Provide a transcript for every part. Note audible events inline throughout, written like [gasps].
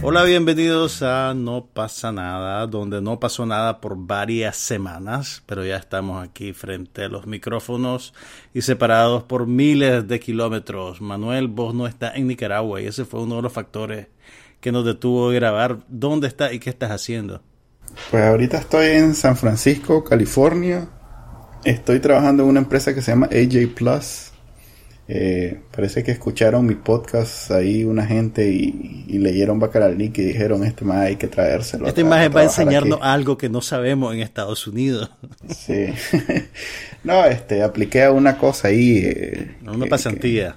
Hola, bienvenidos a No pasa nada, donde no pasó nada por varias semanas, pero ya estamos aquí frente a los micrófonos y separados por miles de kilómetros. Manuel, vos no estás en Nicaragua y ese fue uno de los factores que nos detuvo de grabar. ¿Dónde estás y qué estás haciendo? Pues ahorita estoy en San Francisco, California. Estoy trabajando en una empresa que se llama AJ Plus eh, parece que escucharon mi podcast ahí una gente y, leyeron Bacalalic y dijeron este más hay que traérselo. Esta imagen va a enseñarnos algo que no sabemos en Estados Unidos. Sí. [laughs] no, este, apliqué a una cosa ahí. Eh, una pasantía.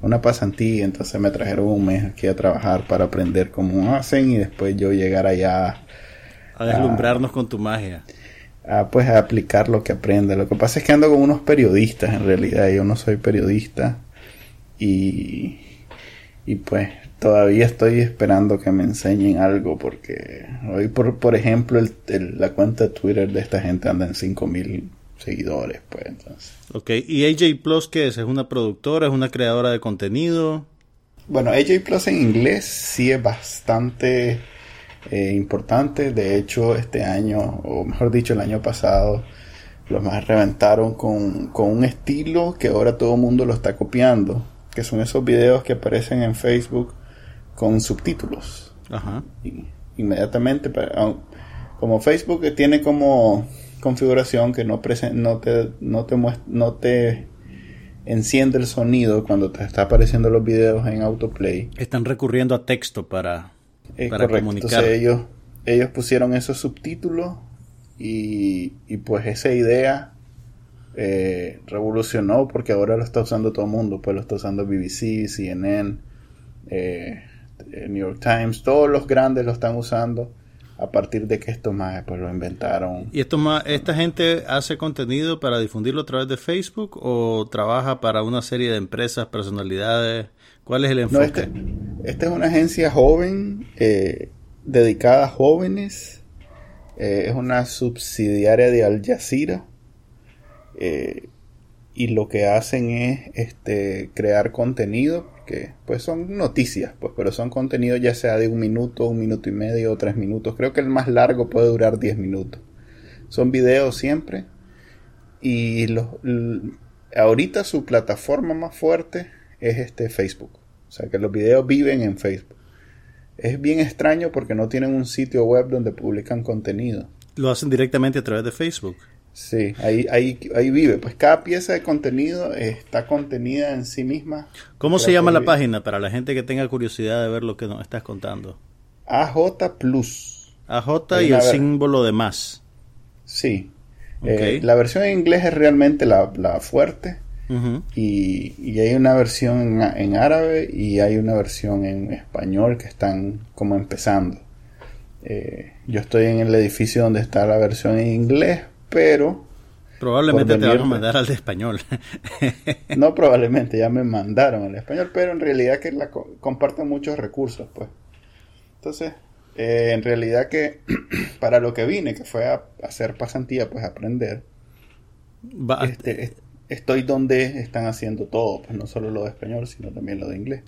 una pasantía, entonces me trajeron un mes aquí a trabajar para aprender cómo hacen y después yo llegar allá. A deslumbrarnos con tu magia a pues a aplicar lo que aprende. Lo que pasa es que ando con unos periodistas en realidad, yo no soy periodista y, y pues todavía estoy esperando que me enseñen algo porque hoy por, por ejemplo el, la cuenta de Twitter de esta gente anda en 5000 seguidores pues entonces. Ok, ¿y AJ Plus qué es? ¿Es una productora? ¿Es una creadora de contenido? Bueno, AJ Plus en inglés sí es bastante eh, importante. De hecho, este año, o mejor dicho, el año pasado, los más reventaron con, un estilo que ahora todo el mundo lo está copiando, que son esos videos que aparecen en Facebook con subtítulos. Ajá. inmediatamente, como Facebook tiene como configuración que no, no, te, no, te, no te enciende el sonido cuando te está apareciendo los videos en autoplay. Están recurriendo a texto para para Comunicar. ellos, ellos pusieron esos subtítulos y, pues esa idea eh, revolucionó porque ahora lo está usando todo el mundo. Pues lo está usando BBC, CNN, eh, New York Times, todos los grandes lo están usando a partir de que esto más pues lo inventaron. ¿Y esto más, esta gente hace contenido para difundirlo a través de Facebook o trabaja para una serie de empresas, personalidades? ¿Cuál es el enfoque? Este, esta es una agencia joven, eh, dedicada a jóvenes. Eh, es una subsidiaria de Al Jazeera. Eh, y lo que hacen es este, crear contenido, que pues son noticias, pues, pero son contenidos ya sea de un minuto, un minuto y medio o tres minutos. Creo que el más largo puede durar diez minutos. Son videos siempre. Y los, ahorita su plataforma más fuerte es este Facebook. O sea que los videos viven en Facebook. Es bien extraño porque no tienen un sitio web donde publican contenido. Lo hacen directamente a través de Facebook. Sí, ahí, ahí, ahí vive. Pues cada pieza de contenido está contenida en sí misma. ¿Cómo se llama la página para la gente que tenga curiosidad de ver lo que nos estás contando? AJ Plus. AJ y el símbolo de más. Sí. Eh, la versión en inglés es realmente la, la fuerte y, hay una versión en, árabe y hay una versión en español que están como empezando. Eh, yo estoy en el edificio donde está la versión en inglés, pero... Probablemente te van a mandar al de español. [laughs] no, probablemente ya me mandaron al español, pero en realidad que la comparten muchos recursos, pues. Entonces, eh, en realidad que [clears throat] para lo que vine, que fue a, hacer pasantía, pues aprender. este, estoy donde están haciendo todo, pues no solo lo de español, sino también lo de inglés.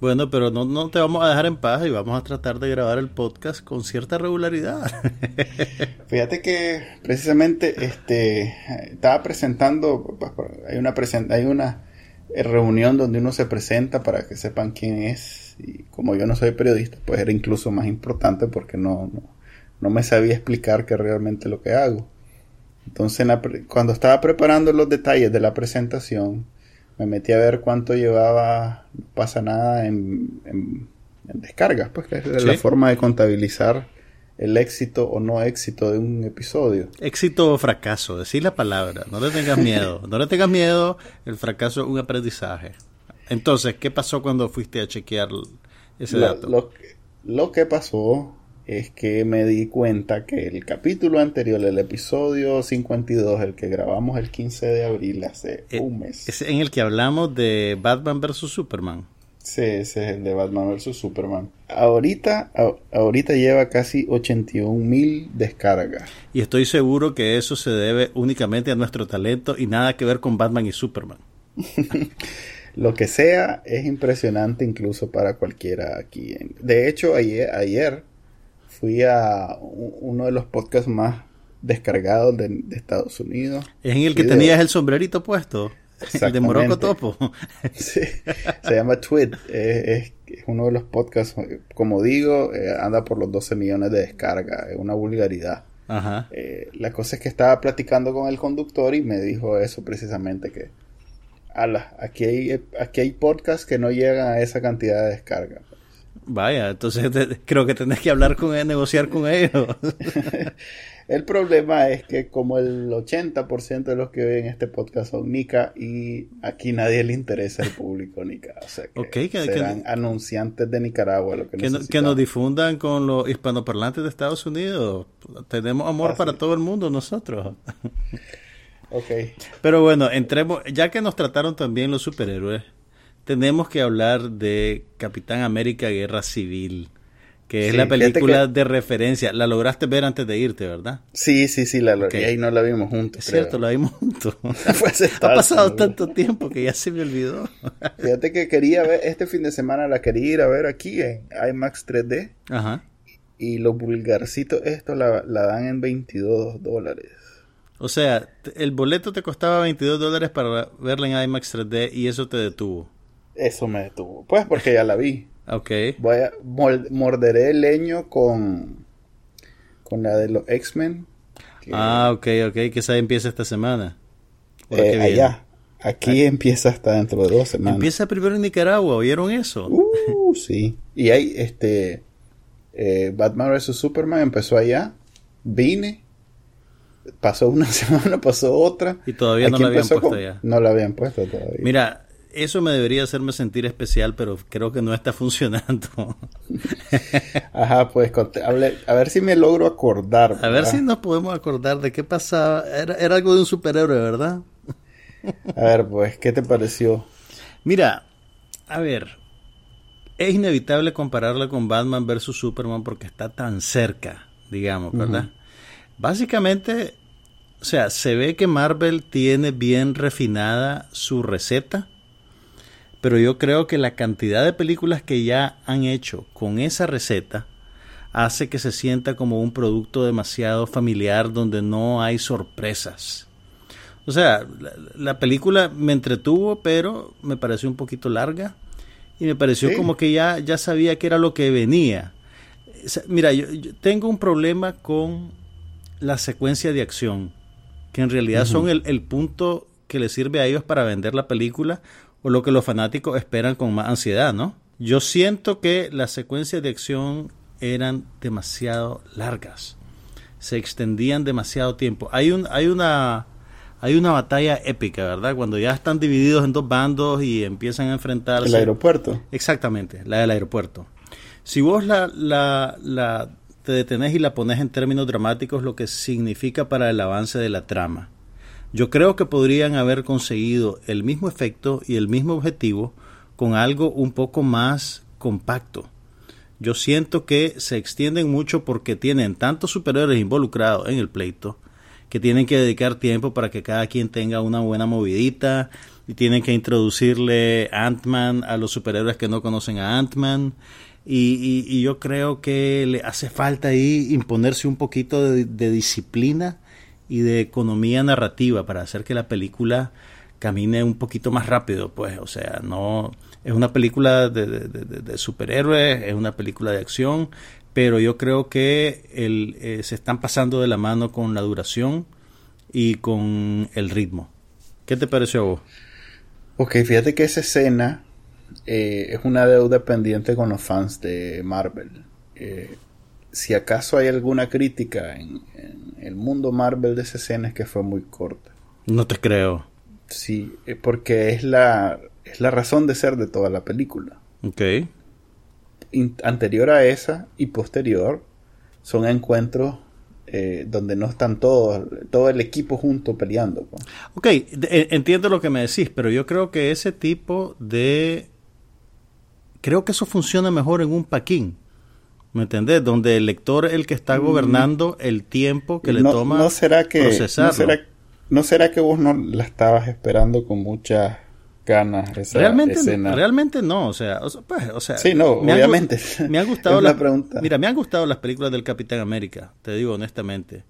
Bueno, pero no, no te vamos a dejar en paz y vamos a tratar de grabar el podcast con cierta regularidad. [laughs] Fíjate que precisamente este estaba presentando, pues, hay una hay una reunión donde uno se presenta para que sepan quién es y como yo no soy periodista, pues era incluso más importante porque no, no, no me sabía explicar qué realmente lo que hago. Entonces, cuando estaba preparando los detalles de la presentación, me metí a ver cuánto llevaba, no pasa nada, en, descargas, pues que es la forma de contabilizar el éxito o no éxito de un episodio. Éxito o fracaso, decir la palabra, no le tengas miedo, no le tengas miedo, el fracaso es un aprendizaje. Entonces, ¿qué pasó cuando fuiste a chequear ese dato? Lo, lo que pasó es que me di cuenta que el capítulo anterior, el episodio 52, el que grabamos el 15 de abril hace Eh, un mes. Es en el que hablamos de Batman vs. Superman. Sí, ese es el de Batman vs. Superman. Ahorita, a- ahorita lleva casi 81 mil descargas. Y estoy seguro que eso se debe únicamente a nuestro talento y nada que ver con Batman y Superman. [laughs] Lo que sea es impresionante incluso para cualquiera aquí. De hecho, ayer, ayer fui a uno de los podcasts más descargados de, de Estados Unidos. Es en el que tenías el sombrerito puesto. [laughs] El de Morocco. Topo. [laughs] Sí, se llama Tweet. Es, es uno de los podcasts, como digo, eh, anda por los 12 millones de descargas. Es una vulgaridad. Ajá. Eh, la cosa es que estaba platicando con el conductor y me dijo eso precisamente que ala, aquí hay aquí hay podcasts que no llegan a esa cantidad de descarga. Vaya, entonces te- creo que tenés que hablar con él, negociar con ellos. [laughs] El problema es que como el 80% de los que ven este podcast son Nica y aquí nadie le interesa el público Nica, o sea que Ok, que- que- serán anunciantes de Nicaragua lo que, que, no- que nos difundan con los hispanoparlantes de Estados Unidos. Tenemos amor Así. para todo el mundo nosotros. Ok. [laughs] Pero bueno, entremos, ya que nos trataron también los superhéroes, tenemos que hablar de Capitán América Guerra Civil, que es la película que- de referencia. La lograste ver antes de irte, ¿verdad? Sí, sí, sí, la, Ok. y ahí no la vimos juntos. Es creo. cierto, la vimos juntos. [laughs] [laughs] Ha pasado tanto, tiempo que ya se me olvidó. [laughs] Fíjate que quería ver, este fin de semana la quería ir a ver aquí en IMAX 3D Ajá. y los vulgarcitos estos la, la dan en 22 dólares. O sea, el boleto te costaba 22 dólares para verla en IMAX 3D y eso te detuvo. Eso me detuvo. Pues porque ya la vi. [laughs] Ok. Voy a morderé el leño con con la de los X-Men. Ah, ok, ok, que esa empieza esta semana. Eh, allá. Aquí empieza hasta dentro de dos semanas. Empieza primero en Nicaragua, ¿oyeron eso? Uh, sí. Y ahí, este, eh, Batman vs. Superman empezó allá, vine, pasó una [laughs] semana, pasó otra. Y todavía no la habían puesto con- allá. No la habían puesto todavía. Mira, eso me debería hacerme sentir especial, pero creo que no está [laughs] funcionando. Ajá, pues a ver si me logro acordar. A ver si nos podemos acordar de qué pasaba. Era, era algo de un superhéroe, ¿verdad? A ver, pues, ¿qué te pareció? Mira, a ver, es inevitable compararla con Batman vs. Superman porque está tan cerca, digamos, ¿verdad? Básicamente, o sea, se ve que Marvel tiene bien refinada su receta, pero yo creo que la cantidad de películas que ya han hecho con esa receta hace que se sienta como un producto demasiado familiar donde no hay sorpresas. O sea, la, la película me entretuvo, pero me pareció un poquito larga y me pareció Sí. como que ya, ya sabía que era lo que venía. Mira, yo, yo tengo un problema con la secuencia de acción, que en realidad son el, el punto que les sirve a ellos para vender la película o lo que los fanáticos esperan con más ansiedad, ¿no? Yo siento que las secuencias de acción eran demasiado largas, se extendían demasiado tiempo. Hay un, hay una, hay una batalla épica, ¿verdad? Cuando ya están divididos en dos bandos y empiezan a enfrentarse. El aeropuerto. Exactamente, la del aeropuerto. Si vos la, la, la te detenés y la pones en términos dramáticos, lo que significa para el avance de la trama. Yo creo que podrían haber conseguido el mismo efecto y el mismo objetivo con algo un poco más compacto. Yo siento que se extienden mucho porque tienen tantos superhéroes involucrados en el pleito que tienen que dedicar tiempo para que cada quien tenga una buena movidita y tienen que introducirle Ant-Man a los superhéroes que no conocen a Ant-Man. Y, y- y yo creo que le hace falta ahí imponerse un poquito de disciplina y de economía narrativa para hacer que la película camine un poquito más rápido, pues, o sea, no es una película de, superhéroes, es una película de acción, pero yo creo que eh, se están pasando de la mano con la duración y con el ritmo. ¿Qué te pareció a vos? Ok, fíjate que esa escena eh, es una deuda pendiente con los fans de Marvel. Eh, si acaso hay alguna crítica en el mundo Marvel de esa escena es que fue muy corta. No te creo. Sí, eh, porque es la, es la razón de ser de toda la película. Ok. In- anterior a esa y posterior, son encuentros eh, donde no están todos, todo el equipo junto peleando. Pues. Ok, eh, entiendo lo que me decís, pero yo creo que ese tipo de... Creo que eso funciona mejor en un paquín. ¿Me entendés? Donde el lector es el que está mm. gobernando el tiempo que le toma no será que, procesarlo. No será, ¿No será que vos no la estabas esperando con mucha ganas esa realmente, escena? Realmente no, o sea, pues, o sea sí, no, me obviamente. me ha [laughs] gustado la, pregunta. Mira, me han gustado las películas del Capitán América, te digo honestamente.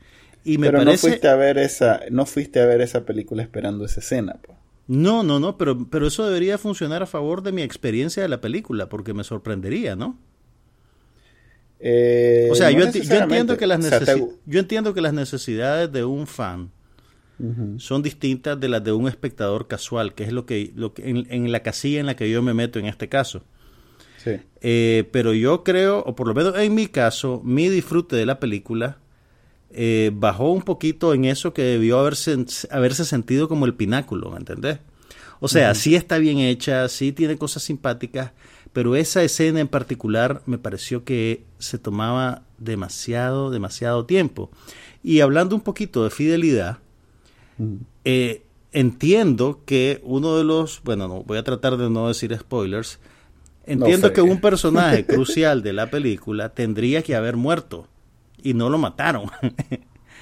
Y me pero parece... no fuiste a ver esa, no fuiste a ver esa película esperando esa escena, pues. No, no, no, pero, pero eso debería funcionar a favor de mi experiencia de la película, porque me sorprendería, ¿no? Eh, o sea, yo, entiendo que las yo entiendo que las necesidades de un fan son distintas de las de un espectador casual, que es lo que, lo que en, la casilla en la que yo me meto en este caso. Eh, pero yo creo, o por lo menos en mi caso, mi disfrute de la película eh, bajó un poquito en eso que debió haberse, haberse sentido como el pináculo, ¿me entendés? O sea, sí está bien hecha, sí tiene cosas simpáticas, pero esa escena en particular me pareció que se tomaba demasiado, demasiado tiempo. Y hablando un poquito de fidelidad, eh, entiendo que uno de los, bueno, no, voy a tratar de no decir spoilers, entiendo que un personaje crucial de la película tendría que haber muerto y no lo mataron.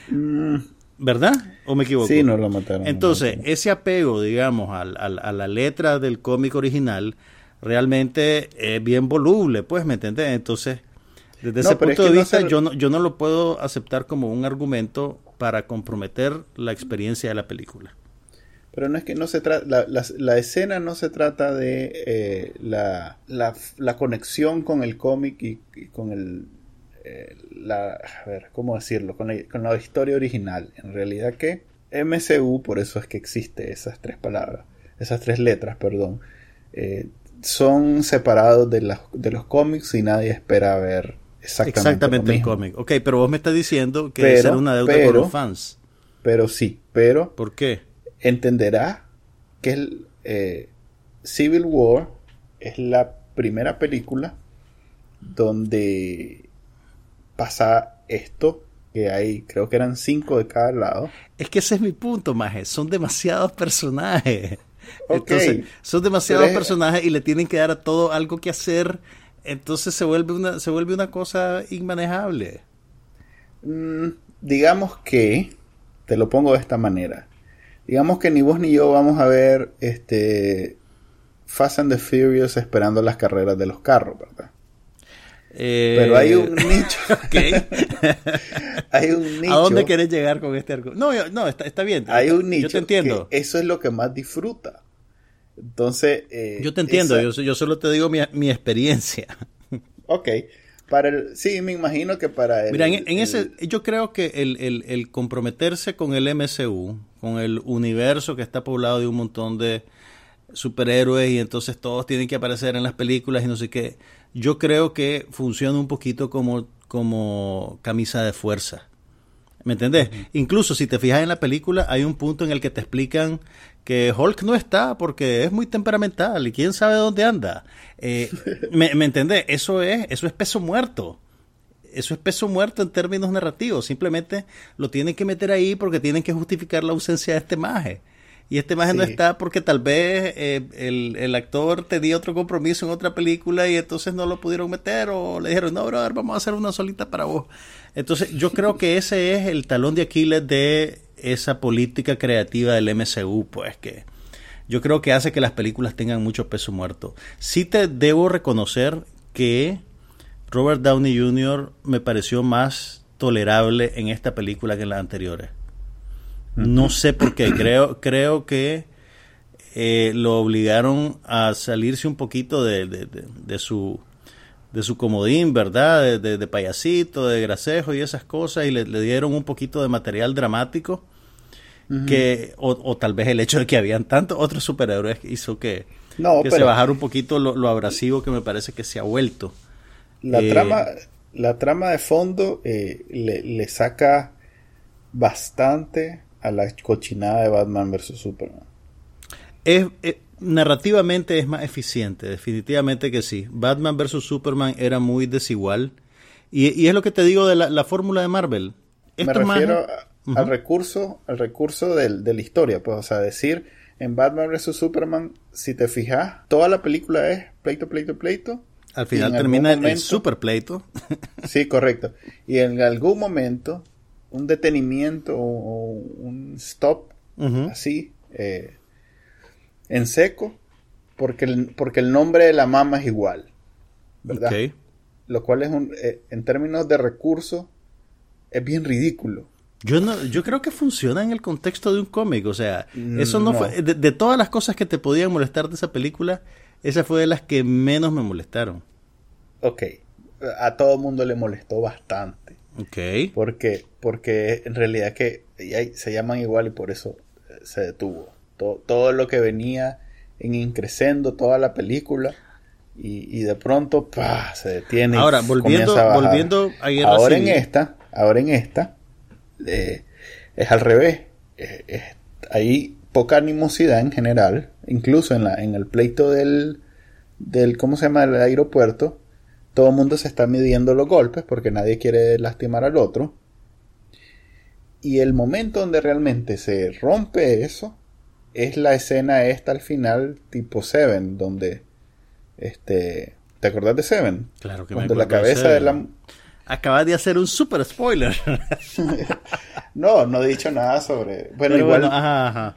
Mm. ¿Verdad? ¿O me equivoco? Sí, no lo mataron. Entonces, ese apego, digamos, a la letra del cómic original realmente es bien voluble, pues, ¿me entiendes? Entonces, desde ese punto de vista, yo, no, yo no lo puedo aceptar como un argumento para comprometer la experiencia de la película. Pero no es que no se trata, la, escena no se trata de eh, la, la, conexión con el cómic y, con el, eh, la, a ver, ¿cómo decirlo? Con la, con la historia original. En realidad que MCU, por eso es que existe esas tres palabras, esas tres letras, perdón, eh, son separados de, de los cómics y nadie espera ver exactamente, el cómic. Ok, pero vos me estás diciendo que es una deuda con los fans. Pero sí, pero... ¿Por qué? Entenderá que el, eh, Civil War es la primera película donde pasa esto que hay, creo que eran cinco de cada lado. Es que ese es mi punto, Maje. Son demasiados personajes. Entonces, son demasiados personajes y le tienen que dar a todo algo que hacer. Entonces se vuelve una, se vuelve una cosa inmanejable. Mm, digamos que, te lo pongo de esta manera. Digamos que ni vos ni yo vamos a ver este Fast and the Furious esperando las carreras de los carros, ¿verdad? Eh, Pero hay un nicho. [laughs] [laughs] hay un nicho. ¿A dónde querés llegar con este argumento? No, no, está, está bien. Hay un nicho. Yo te entiendo. eso es lo que más disfruta. Entonces. Eh, yo te entiendo, yo, yo, solo te digo mi, mi experiencia. [laughs] Ok. Para el, sí, me imagino que para el, Mira, en, ese, yo creo que el, el, el, comprometerse con el MCU, con el universo que está poblado de un montón de superhéroes y entonces todos tienen que aparecer en las películas y no sé qué, yo creo que funciona un poquito como, como camisa de fuerza. ¿Me entendés? Incluso si te fijas en la película, hay un punto en el que te explican que Hulk no está porque es muy temperamental y quién sabe dónde anda. Eh, [laughs] ¿me, ¿Me entendés? Eso es, eso es peso muerto. Eso es peso muerto en términos narrativos. Simplemente lo tienen que meter ahí porque tienen que justificar la ausencia de este maje. Y este imagen no está porque tal vez eh, el, el, actor tenía otro compromiso en otra película y entonces no lo pudieron meter o le dijeron, no, brother, vamos a hacer una solita para vos. Entonces yo creo que ese es el talón de Aquiles de esa política creativa del MCU, pues que yo creo que hace que las películas tengan mucho peso muerto. Sí te debo reconocer que Robert Downey Jr. me pareció más tolerable en esta película que en las anteriores. No sé por qué. [clears throat] Creo, creo que eh, lo obligaron a salirse un poquito de, de, su de su comodín, ¿verdad? De, payasito, de gracejo y esas cosas, y le, dieron un poquito de material dramático, que, o, tal vez el hecho de que habían tantos otros superhéroes hizo que, que se bajara un poquito lo, abrasivo que me parece que se ha vuelto. La, eh, trama, la trama de fondo eh, le, le saca bastante a la cochinada de Batman vs. Superman. Es, eh, narrativamente es más eficiente, definitivamente que sí. Batman vs. Superman era muy desigual Y, es lo que te digo de la, fórmula de Marvel. Me refiero al recurso, al recurso de la historia, pues, o sea, decir en Batman vs Superman, si te fijas, toda la película es pleito, pleito, pleito. Al final termina en el super pleito. sí, correcto. Y en algún momento, un detenimiento o un stop, así, eh, en seco, porque el, porque el nombre de la mamá es igual. ¿Verdad? Lo cual es un, eh, en términos de recursos, es bien ridículo. Yo no, yo creo que funciona en el contexto de un cómic, o sea, eso no, fue, de, todas las cosas que te podían molestar de esa película, esa fue de las que menos me molestaron. Ok, a todo mundo le molestó bastante. Ok. Porque, porque en realidad que se llaman igual y por eso eh, se detuvo. Todo, todo lo que venía en increciendo toda la película y, de pronto se detiene. Ahora, volviendo, volviendo a Ahora en esta, ahora en esta, eh, es al revés. Eh, hay poca animosidad en general, incluso en, la, en el pleito del, del, ¿cómo se llama?, el aeropuerto. Todo el mundo se está midiendo los golpes porque nadie quiere lastimar al otro. Y el momento donde realmente se rompe eso es la escena esta al final, tipo Seven, donde este, ¿te acordás de Seven? Claro que Cuando la cabeza de, la Acabas de hacer un super spoiler. [laughs] no, no he dicho nada sobre. Bueno, igual. ajá, ajá.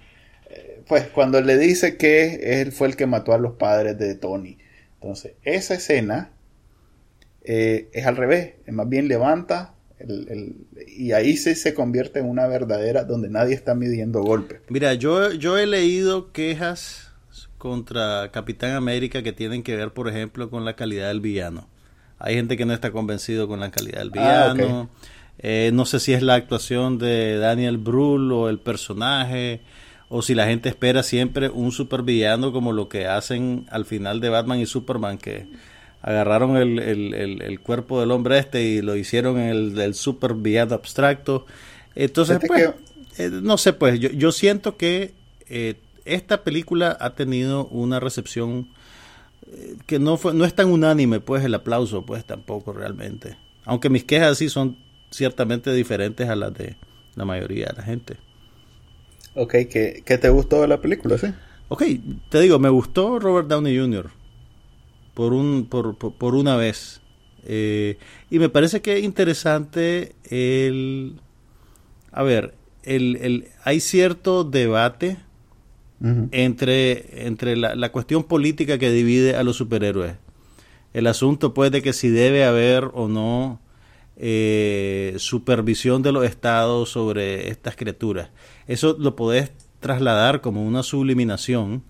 Eh, pues cuando le dice que él fue el que mató a los padres de Tony. Entonces, esa escena eh, es al revés. Más bien levanta y ahí sí se convierte en una verdadera donde nadie está midiendo golpes. Mira, yo, yo he leído quejas contra Capitán América que tienen que ver, por ejemplo, con la calidad del villano. Hay gente que no está convencido con la calidad del ah, villano. Eh, no sé si es la actuación de Daniel Brühl o el personaje, o si la gente espera siempre un supervillano como lo que hacen al final de Batman y Superman, que agarraron el, el, cuerpo del hombre este y lo hicieron en el, el supervillano abstracto. Entonces, pues, eh, no sé, pues yo, yo siento que eh, esta película ha tenido una recepción que no fue, no es tan unánime pues el aplauso pues tampoco realmente aunque mis quejas sí son ciertamente diferentes a las de la mayoría de la gente ok ¿qué, te gustó de la película sí? ok te digo me gustó Robert Downey Jr. por un por, por, una vez eh, y me parece que es interesante el a ver el, el hay cierto debate entre, entre la, cuestión política que divide a los superhéroes. El asunto pues de que si debe haber o no eh, supervisión de los estados sobre estas criaturas. Eso lo podés trasladar como una subliminación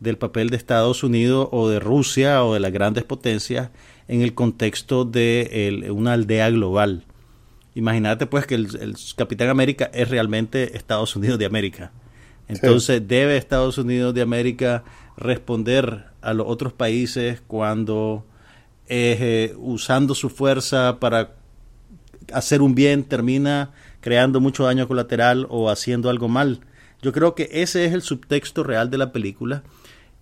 del papel de Estados Unidos o de Rusia o de las grandes potencias en el contexto de una aldea global. Imagínate pues que el Capitán América es realmente Estados Unidos de América. Entonces debe Estados Unidos de América responder a los otros países cuando eh, usando su fuerza para hacer un bien termina creando mucho daño colateral o haciendo algo mal. Yo creo que ese es el subtexto real de la película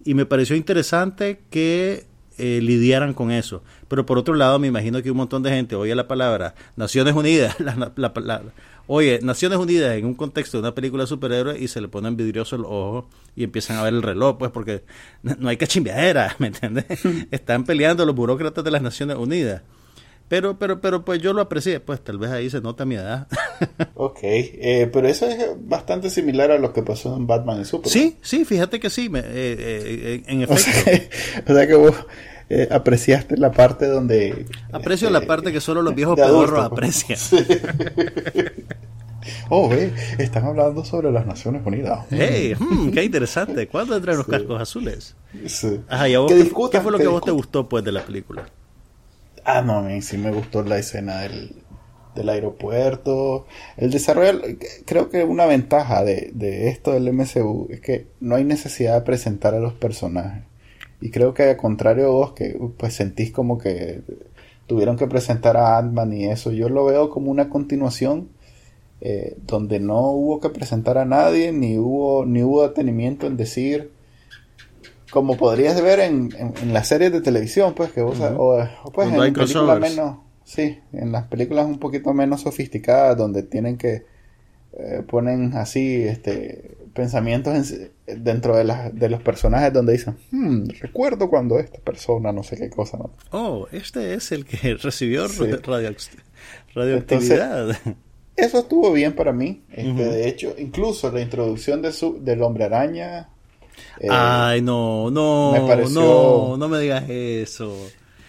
y me pareció interesante que eh, lidiaran con eso. Pero por otro lado, me imagino que un montón de gente oye la palabra Naciones Unidas, [laughs] la, la, Oye, Naciones Unidas en un contexto de una película de superhéroes y se le ponen vidrioso el ojo y empiezan a ver el reloj, pues porque [laughs] no hay cachimbiadera, [laughs] ¿me entiendes? Están peleando los burócratas de las Naciones Unidas. Pero, pero, pero, pues yo lo aprecié, pues tal vez ahí se nota mi edad. [laughs] ok, eh, pero eso es bastante similar a lo que pasó en Batman y Superman. Sí, sí, fíjate que sí, me, eh, eh, en efecto. [laughs] O sea, que vos apreciaste la parte donde... Aprecio la parte que solo los viejos pedorros aprecian. [laughs] Oh, ve, están hablando sobre las Naciones Unidas. ¡Hey! Hmm, ¡Qué interesante! ¿Cuándo entran los cascos azules? Sí. Ajá, ¿y a vos, ¿qué, fue lo que, a vos te gustó pues de la película? Ah, no, a mí sí me gustó la escena del, del aeropuerto. El desarrollo, creo que una ventaja de, de esto del MCU es que no hay necesidad de presentar a los personajes. Y creo que al contrario vos, que pues sentís como que tuvieron que presentar a Ant-Man y eso, yo lo veo como una continuación eh, donde no hubo que presentar a nadie, ni hubo, ni hubo detenimiento en decir, como podrías ver en, en, las series de televisión, pues que vos, o, pues en películas menos, sí, en las películas un poquito menos sofisticadas, donde tienen que eh, ponen así este pensamientos dentro de, las de los personajes donde dicen, hmm, recuerdo cuando esta persona no sé qué cosa. ¿no? Oh, este es el que [laughs] recibió radioactividad. eso estuvo bien para mí. Este, De hecho, incluso la introducción de su, del hombre araña. Eh, Ay, no, no, me pareció, no, no me digas eso.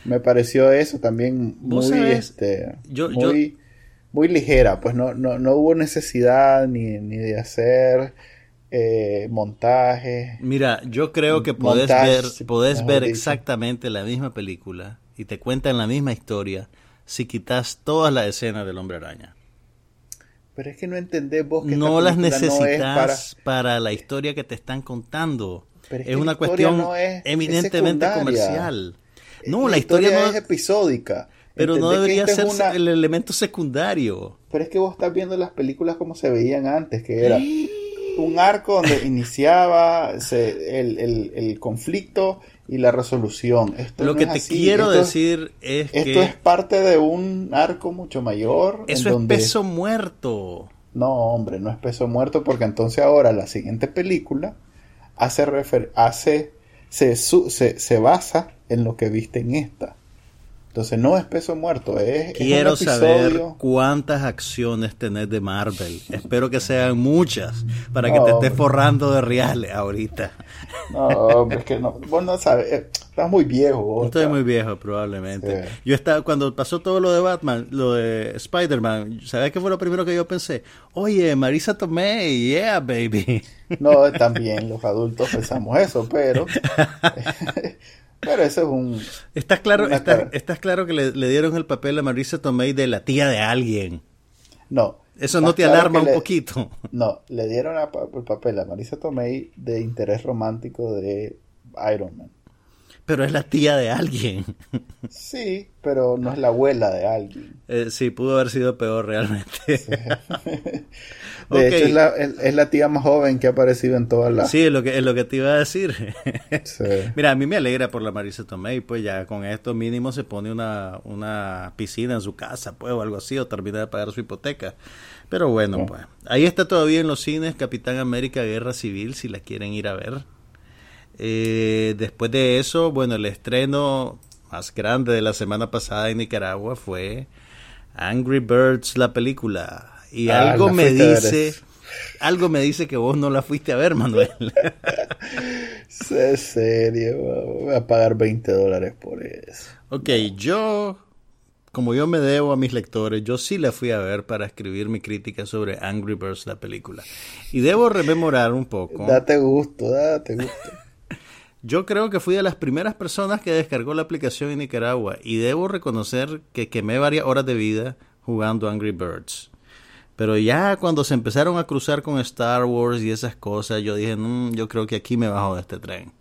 Me pareció eso también muy, este, muy, muy ligera. Pues no, no, no hubo necesidad ni, ni de hacer eh, montaje. Mira, yo creo que podés ver, podés ver exactamente la misma película y te cuentan la misma historia si quitas todas las escenas del hombre araña. Pero es que no entendés vos que no las necesitas para... la historia que te están contando. es, una cuestión eminentemente comercial. No, la, historia, no es episódica. Pero no debería ser el elemento secundario. Pero es que vos estás viendo las películas como se veían antes, que era [gasps] un arco donde iniciaba el, conflicto y la resolución. Lo que te quiero decir es que... Esto es parte de un arco mucho mayor. Eso es peso muerto. No, hombre, no es peso muerto porque entonces ahora la siguiente película hace, refer... hace se, se, se basa en lo que viste en esta. Entonces no es peso muerto, es... Quiero saber cuántas acciones tenés de Marvel. Espero que sean muchas para que te estés forrando de reales ahorita. No, hombre, es que no, vos no sabes, eh, estás muy viejo. Estoy muy viejo probablemente. Yo estaba, cuando pasó todo lo de Batman, lo de Spider-Man, ¿sabes qué fue lo primero que yo pensé? Oye, Marisa Tomei, yeah, baby. No, también los adultos pensamos eso, pero... [laughs] [laughs] Pero eso es un... ¿Estás claro, estás, claro que le, dieron el papel a Marisa Tomei de la tía de alguien? No. ¿Eso no te alarma un poquito? [laughs] No, le dieron el papel a Marisa Tomei de interés romántico de Iron Man. Pero es la tía de alguien. [laughs] Sí, pero no es la abuela de alguien. Eh, sí, pudo haber sido peor realmente. [laughs] De hecho, es la, es, la, tía más joven que ha aparecido en todas las... Sí, es lo que, es lo que te iba a decir. [laughs] Mira, a mí me alegra por la Marisa Tomei, pues ya con esto mínimo se pone una, una piscina en su casa, pues, o algo así, o termina de pagar su hipoteca. Pero bueno, pues, ahí está todavía en los cines Capitán América Guerra Civil, si la quieren ir a ver. Eh, después de eso, bueno, el estreno más grande de la semana pasada en Nicaragua fue Angry Birds, la película. Y ah, algo me dice, algo me dice que vos no la fuiste a ver, Manuel. [laughs] es serio, voy a pagar 20 dólares por eso. Ok, yo, como yo me debo a mis lectores, yo sí la fui a ver para escribir mi crítica sobre Angry Birds, la película. Y debo rememorar un poco. Date gusto, date gusto. [laughs] Yo creo que fui de las primeras personas que descargó la aplicación en Nicaragua y debo reconocer que quemé varias horas de vida jugando Angry Birds. Pero ya cuando se empezaron a cruzar con Star Wars y esas cosas, yo dije, mm, yo creo que aquí me bajo de este tren.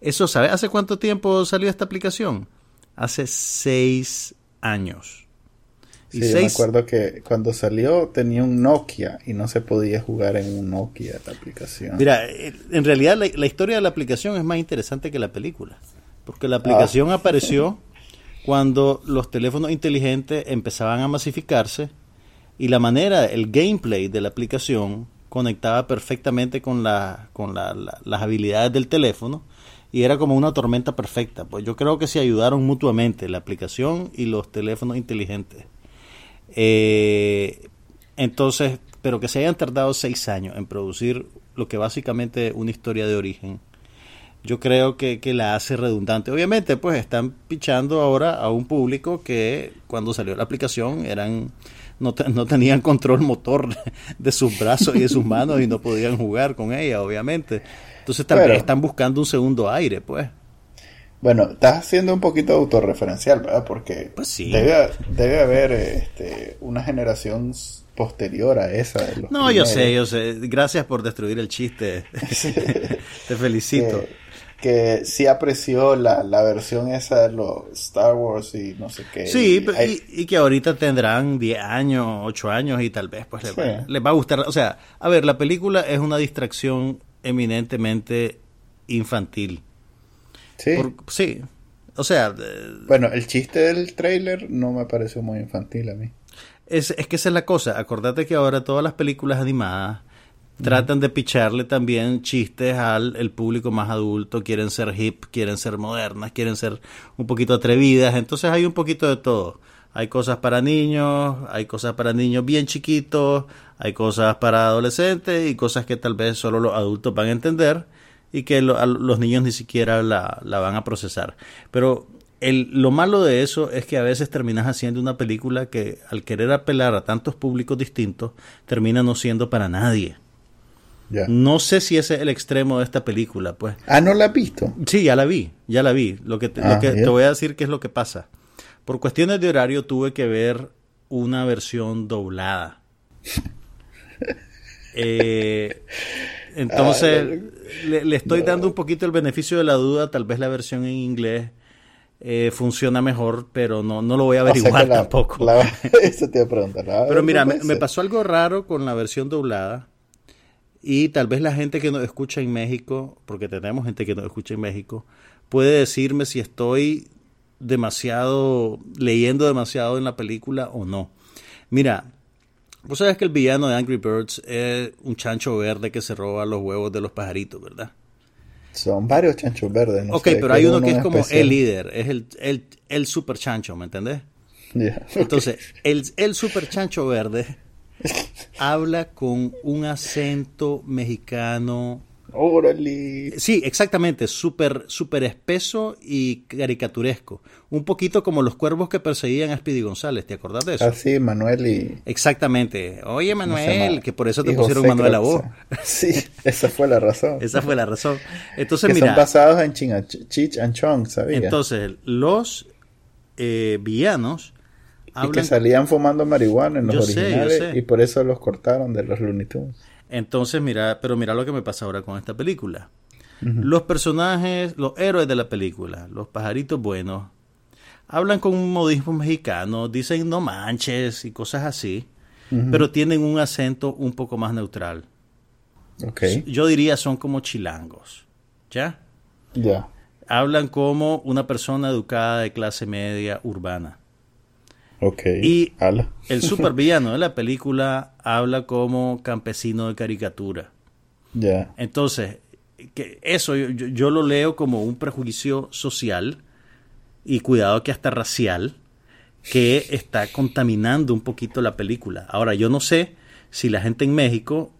Eso, ¿sabe? ¿Hace cuánto tiempo salió esta aplicación? Hace seis años. Sí, me acuerdo que cuando salió tenía un Nokia y no se podía jugar en un Nokia la aplicación. Mira, en realidad la, historia de la aplicación es más interesante que la película. Porque la aplicación ah. [laughs] apareció cuando los teléfonos inteligentes empezaban a masificarse y la manera, el gameplay de la aplicación conectaba perfectamente con, la, con las habilidades del teléfono y era como una tormenta perfecta. Pues yo creo que se ayudaron mutuamente la aplicación y los teléfonos inteligentes. Eh, entonces, pero que se hayan tardado seis años en producir lo que básicamente es una historia de origen, yo creo que, la hace redundante. Obviamente, pues están pichando ahora a un público que cuando salió la aplicación eran no, no tenían control motor de sus brazos y de sus manos y no podían jugar con ella, obviamente. Entonces también están buscando un segundo aire, pues. Bueno, estás haciendo un poquito autorreferencial, ¿verdad? Porque pues debe, debe, haber este, una generación posterior a esa. De los no, yo sé, yo sé. Gracias por destruir el chiste. [laughs] [laughs] Te felicito. Que, que, sí apreció la, la, versión esa de los Star Wars y no sé qué. Sí, y, que ahorita tendrán 10 años, 8 años y tal vez pues les, les va a gustar. O sea, a ver, la película es una distracción eminentemente infantil Sí. sí. O sea... bueno, el chiste del trailer no me pareció muy infantil a mí. Es, es que esa es la cosa. Acordate que ahora todas las películas animadas tratan de picharle también chistes al el público más adulto, quieren ser hip, quieren ser modernas, quieren ser un poquito atrevidas, entonces hay un poquito de todo. Hay cosas para niños, hay cosas para niños bien chiquitos, hay cosas para adolescentes y cosas que tal vez solo los adultos van a entender y que los niños ni siquiera la, la, van a procesar. Pero el, lo malo de eso es que a veces terminas haciendo una película que al querer apelar a tantos públicos distintos termina no siendo para nadie. No sé si ese es el extremo de esta película, pues. Ah, ¿no la has visto? Sí, ya la vi, ya la vi. Lo que, te, ah, te voy a decir qué es lo que pasa. Por cuestiones de horario tuve que ver una versión doblada. [laughs] eh, entonces, le, estoy dando un poquito el beneficio de la duda. Tal vez la versión en inglés eh, funciona mejor, pero no, no lo voy a averiguar [laughs] tampoco. [laughs] eso te iba a preguntar. pero mira, me, pasó algo raro con la versión doblada. Y tal vez la gente que nos escucha en México, porque tenemos gente que nos escucha en México, puede decirme si estoy demasiado, leyendo demasiado en la película o no. Mira, vos sabes que el villano de Angry Birds es un chancho verde que se roba los huevos de los pajaritos, ¿verdad? Son varios chanchos verdes. ok, pero hay uno que es como el líder, es el, el, el super chancho, ¿me entendés? [laughs] Entonces, el, el super chancho verde habla con un acento mexicano. Órale. Sí, exactamente, súper super espeso y caricaturesco. Un poquito como los cuervos que perseguían a Speedy González, ¿te acordás de eso? Ah, sí, Manuel y... Exactamente. Oye, Manuel, que por eso te pusieron Manuel a vos. Sí, esa fue la razón. esa fue la razón. Entonces, que mira... son basados en Chich and Chong, ¿sabías? Entonces, los eh, villanos y que salían fumando marihuana en los originales y por eso los cortaron de los Looney Tunes. Entonces, mira, pero mira lo que me pasa ahora con esta película. Los personajes, los héroes de la película, los pajaritos buenos, hablan con un modismo mexicano, dicen no manches y cosas así, pero tienen un acento un poco más neutral. Okay. Yo diría son como chilangos, ¿ya? Ya. Hablan como una persona educada de clase media urbana. Y el [laughs] supervillano de la película habla como campesino de caricatura. Ya. Entonces, que eso yo, lo leo como un prejuicio social y cuidado que hasta racial que está contaminando un poquito la película. Ahora, yo no sé si la gente en México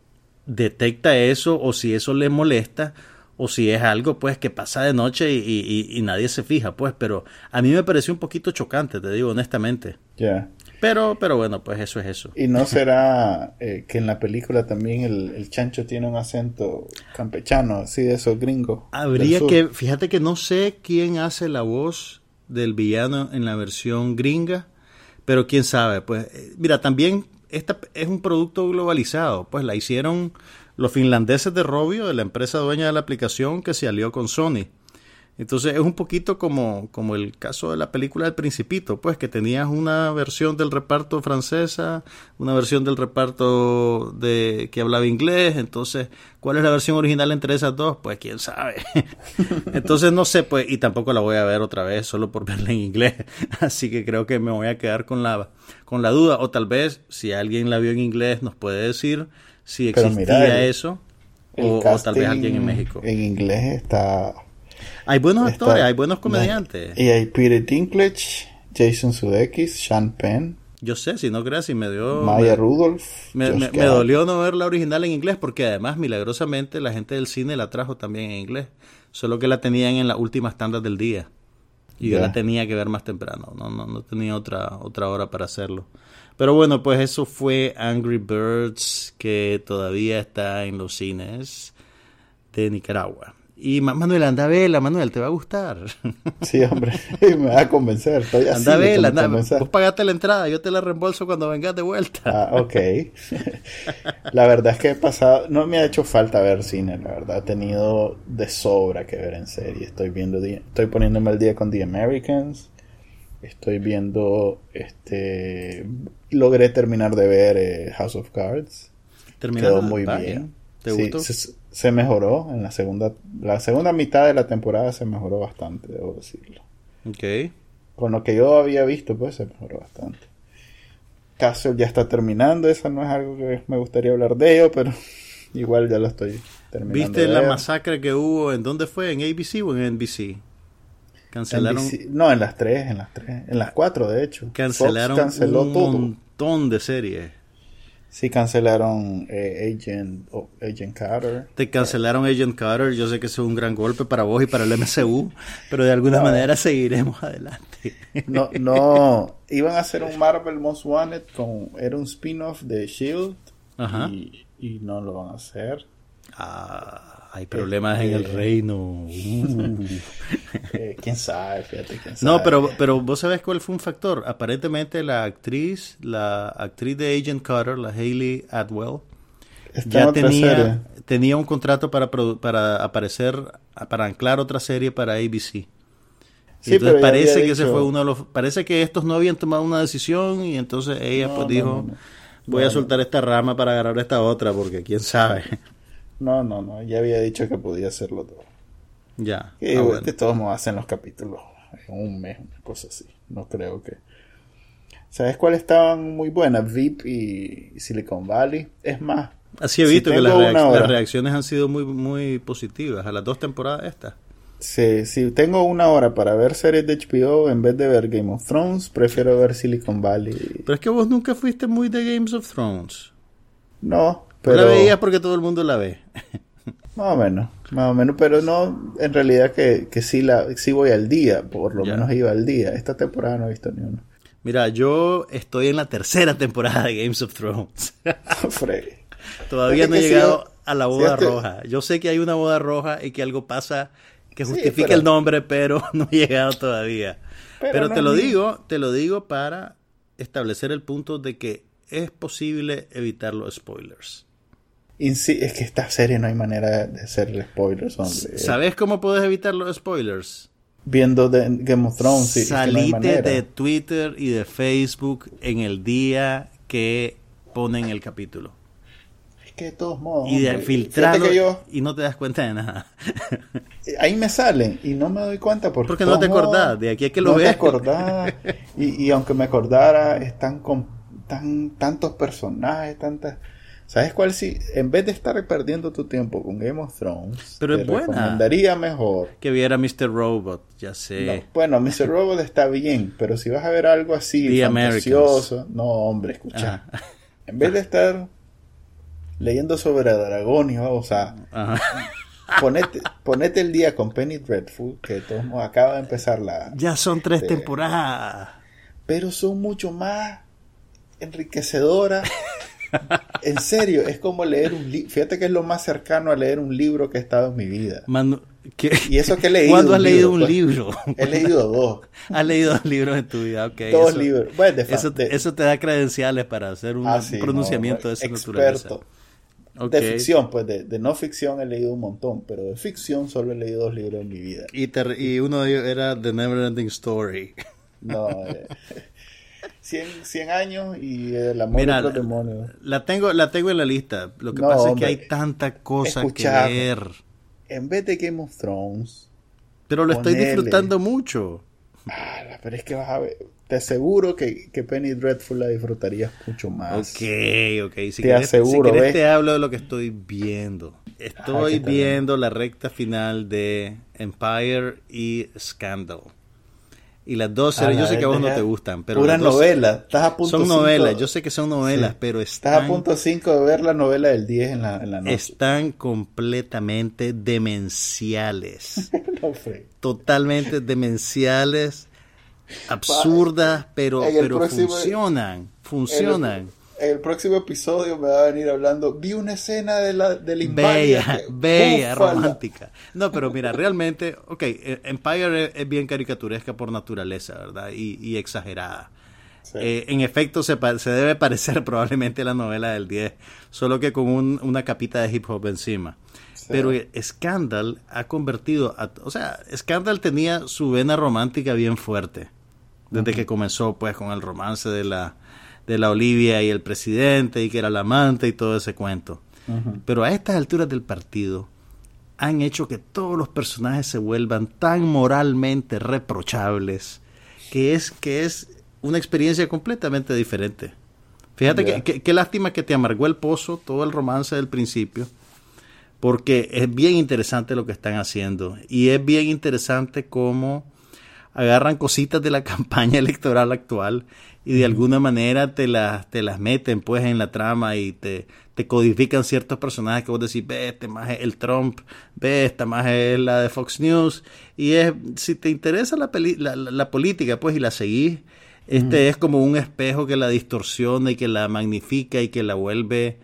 detecta eso o si eso le molesta o si es algo pues que pasa de noche y, nadie se fija, pues, pero a mí me pareció un poquito chocante, te digo honestamente. Ya. Pero, pero bueno, pues eso es eso. ¿Y no será eh, que en la película también el, chancho tiene un acento campechano, así de esos gringos? Habría que, fíjate que no sé quién hace la voz del villano en la versión gringa, pero quién sabe, pues, eh, mira, también esta es un producto globalizado, pues la hicieron los finlandeses de Robio, de la empresa dueña de la aplicación que se alió con Sony. Entonces es un poquito como, como el caso de la película del Principito, pues que tenías una versión del reparto francesa, una versión del reparto de que hablaba inglés, entonces, ¿cuál es la versión original entre esas dos? Pues quién sabe. [laughs] entonces no sé, pues, y tampoco la voy a ver otra vez solo por verla en inglés, [laughs] así que creo que me voy a quedar con la, con la duda, o tal vez si alguien la vio en inglés nos puede decir si existía eso, o, tal vez alguien en México. En inglés está... Hay buenos actores, hay buenos comediantes. Y hay Peter Dinklage, Jason Sudeikis, Sean Penn. Yo sé, si no creas, y me dio... Maya Rudolph. Me, dolió no ver la original en inglés, porque además, milagrosamente, la gente del cine la trajo también en inglés. Solo que la tenían en las últimas tandas del día. Y yo la tenía que ver más temprano. No, no, no tenía otra, otra hora para hacerlo. Pero bueno, pues eso fue Angry Birds, que todavía está en los cines de Nicaragua. Y Manuel, anda a vela, Manuel, te va a gustar. [laughs] Sí, hombre, [laughs] me va a convencer. Estoy así anda a vela, anda. Vos pagaste la entrada, yo te la reembolso cuando vengas de vuelta. Ah, ok. [laughs] La verdad es que he pasado, no me ha hecho falta ver cine, la verdad. He tenido de sobra que ver en serie. Estoy viendo, estoy poniéndome al día con The Americans. Estoy viendo, este, logré terminar de ver eh, House of Cards. Quedó muy bien. ¿Te gustó? Se, mejoró en la segunda, la segunda mitad de la temporada se mejoró bastante, debo decirlo. Ok. Con lo que yo había visto, pues se mejoró bastante. Castle ya está terminando, eso no es algo que me gustaría hablar de ello, pero [laughs] igual ya lo estoy terminando. ¿Viste de la ver. masacre que hubo? ¿En dónde fue? ¿En ABC o en NBC? Cancelaron, No, en las tres, en las tres, en las cuatro de hecho. cancelaron Fox canceló un todo. montón de series. Sí, cancelaron eh, Agent, oh, Agent Carter. Te cancelaron Agent Carter. Yo sé que eso es un gran golpe para vos y para el MCU, [laughs] pero de alguna manera seguiremos adelante. [laughs] No, no, iban a hacer un Marvel Most Wanted con, era un spin-off de Shield Ajá. y, y no lo van a hacer. Ah, hay problemas en el Este- reino. Uh. [laughs] Eh, quién sabe, fíjate, quién sabe. No, pero, pero vos sabés cuál fue un factor. Aparentemente la actriz, la actriz de Agent Carter, la Hayley Atwell, Está ya serie. tenía, tenía un contrato para, para aparecer, para anclar otra serie para ABC. Sí, entonces parece que ese fue uno de los, parece que estos no habían tomado una decisión y entonces ella No, pues no, dijo, no, voy a soltar esta rama para agarrar esta otra porque quién sabe. No, no, no, ya había dicho que podía hacerlo todo. ya. Que ah, bueno. de todos modos hacen los capítulos en un mes, una cosa así. No creo que. ¿Sabes cuáles estaban muy buenas? VIP y Silicon Valley. Es más, Así he si visto que tengo las, hora- reacciones han sido muy, muy positivas a las dos temporadas estas. si, si tengo una hora para ver series de HBO en vez de ver Game of Thrones, prefiero ver Silicon Valley. Pero es que vos nunca fuiste muy de Games of Thrones. No, Pero... La veías porque todo el mundo la ve. [laughs] Más o menos, más o menos, pero no, en realidad que, que sí, la, sí voy al día, por lo Ya. menos iba al día. Esta temporada no he visto ni uno. Mira, yo estoy en la tercera temporada de Games of Thrones. [laughs] Todavía no he llegado a la boda este- roja. Yo sé que hay una boda roja y que algo pasa que Sí, justifica pero- el nombre, pero [laughs] no he llegado todavía. Pero, Pero no te lo ni- digo, te lo digo para establecer el punto de que es posible evitar los spoilers. Sí, es que esta serie no hay manera de hacerle spoilers, hombre. ¿Sabes cómo puedes evitar los spoilers? Viendo de Game of Thrones, sí, es que no hay Salite de Twitter y de Facebook en el día que ponen el capítulo. Es que de todos modos. Y de filtrarlo yo, y no te das cuenta de nada. [laughs] ahí me salen y no me doy cuenta porque, Porque no te modos, acordás, de aquí a que lo no te veas. acordás. [laughs] y, y aunque me acordara, están con tan, tantos personajes, tantas. ¿Sabes cuál sí? En vez de estar perdiendo tu tiempo con Game of Thrones, Pero te es buena. recomendaría mejor. Que viera Mr. Robot, ya sé. No, bueno, Mr. [laughs] Robot está bien, pero si vas a ver algo así fantasioso, no, hombre, escucha. Ajá. En vez de estar leyendo sobre dragonios, o sea, Ajá. ponete, ponete el día con Penny Dreadful, que todos acaba de empezar la... Ya son tres temporadas. Pero son mucho más enriquecedoras. [laughs] En serio, es como leer un libro. Fíjate que es lo más cercano a leer un libro que he estado en mi vida. Manu- ¿qué? Y eso que he leído. ¿Cuándo has leído un pues. libro? He leído [laughs] dos. has leído dos libros en tu vida, ok. dos eso- libros. Bueno, de, Eso, de- eso te da credenciales para hacer un ah, sí, pronunciamiento no, de esa naturaleza. experto. Ok. De ficción, pues de, de no ficción he leído un montón, pero de ficción solo he leído dos libros en mi vida. Y, te- y uno de ellos era The Neverending Story. No, eh, 100, 100 años y el amor Mira, demonios. La tengo, la tengo en la lista. Lo que No, pasa es que hay tanta cosa Escuchame. que ver. En vez de Game of Thrones, Pero lo estoy disfrutando mucho. ah, pero es que vas a ver, te aseguro que, que Penny Dreadful la disfrutarías mucho más. Ok, ok. Si Te querés, aseguro, si querés te hablo de lo que estoy viendo. Estoy viendo la recta final de Empire y Scandal. Y las dos series, yo sé que a vos no te gustan, pero Pura novela. Estás a punto son cinco- novelas. Yo sé que son novelas, Sí. pero Estás a están, punto 5 de ver la novela del 10 en la, en la noche. están completamente demenciales. [laughs] No. Totalmente demenciales, absurdas, [laughs] pero, pero próximo- funcionan. Funcionan. En el próximo episodio me va a venir hablando. Vi una escena de la, del Bella, [laughs] que- bella, ¡Búfala! romántica. No, pero mira, realmente, ok, eh, Empire es, es bien caricaturesca por naturaleza, ¿verdad? Y, y exagerada. Sí. Eh, en efecto, se, debe parecer [laughs] probablemente a la novela del 10, solo que con un- una capita de hip hop encima. Sí. Pero Scandal ha convertido, a- o sea, Scandal tenía su vena romántica bien fuerte, desde que comenzó pues con el romance de la, de la Olivia y el presidente y que era la amante y todo ese cuento. Pero a estas alturas del partido han hecho que todos los personajes se vuelvan tan moralmente reprochables que es, que es una experiencia completamente diferente. Fíjate que, qué lástima que te amargó el pozo, todo el romance del principio, porque es bien interesante lo que están haciendo y es bien interesante cómo agarran cositas de la [laughs] campaña electoral actual y de alguna manera te las, te las meten pues en la trama y te, te codifican ciertos personajes que vos decís, ve, este más es el Trump, ve, esta más es la de Fox News. Y es, si te interesa la, la, política, pues, y la seguís, este es como un espejo que la distorsiona y que la magnifica y que la vuelve,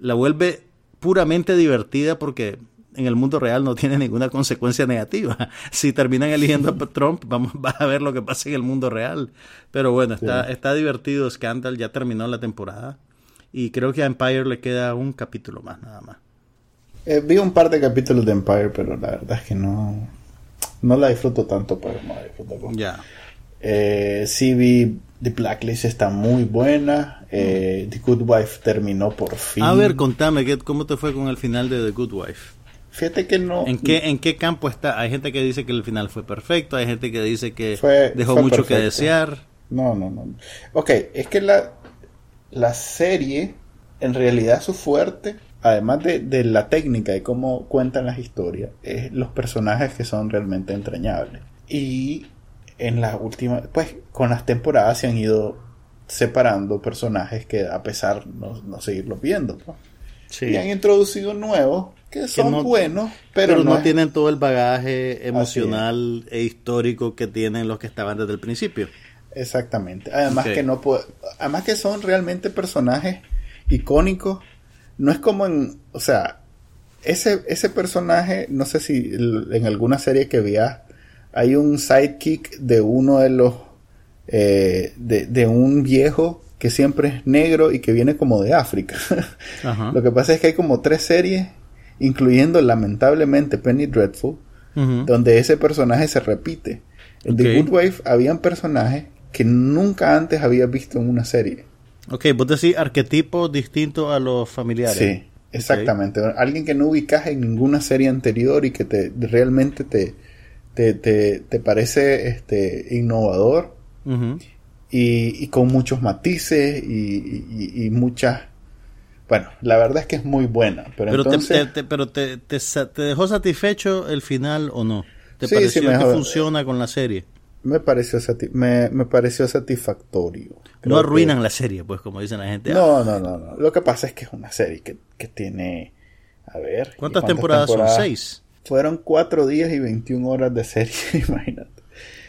la vuelve puramente divertida porque en el mundo real no tiene ninguna consecuencia negativa. [laughs] Si terminan eligiendo a Trump, vamos, [laughs] vas a ver lo que pasa en el mundo real. Pero bueno, está, está divertido. Scandal ya terminó la temporada. Y creo que a Empire le queda un capítulo más, nada más. Eh, vi un par de capítulos de Empire, pero la verdad es que no, no la disfruto tanto, pero no la disfruto. Ya. Eh, sí vi The Blacklist, está muy buena. Eh, The Good Wife terminó por fin. A ver, contame, ¿cómo te fue con el final de The Good Wife? Fíjate que no. ¿En qué, ¿En qué campo está? Hay gente que dice que el final fue perfecto, hay gente que dice que dejó mucho que desear. No, no, no. Ok, es que la, la serie, en realidad su fuerte, además de, la técnica y cómo cuentan las historias, es los personajes que son realmente entrañables. Y en las últimas, pues con las temporadas se han ido separando personajes que a pesar no, no seguirlos viendo. Pues. Y han introducido nuevos que son buenos, pero, no, tienen todo el bagaje emocional e histórico que tienen los que estaban desde el principio. Exactamente. Además que no además que son realmente personajes icónicos. No es como en, o sea, ese ese personaje, no sé si en alguna serie que veas hay un sidekick de uno de los eh, de, de un viejo que siempre es negro y que viene como de África. [laughs] Lo que pasa es que hay como tres series, incluyendo lamentablemente Penny Dreadful, donde ese personaje se repite. En The Good Wife habían personajes que nunca antes había visto en una serie. Ok, vos decís arquetipos distintos a los familiares. Sí, exactamente. Alguien que no ubicas en ninguna serie anterior y que te realmente te, te, te, parece este, innovador y, con muchos matices y, muchas... Bueno, la verdad es que es muy buena. Pero, entonces... te, pero te, dejó satisfecho el final o no? ¿Te pareció que funciona con la serie? Me pareció, me, me pareció satisfactorio. no arruinan la serie, pues, como dicen la gente. No, no, no, no. Lo que pasa es que es una serie que, que tiene... A ver... ¿Cuántas, temporadas, son? ¿Seis? Fueron cuatro días y 21 horas de serie, [laughs] imagínate.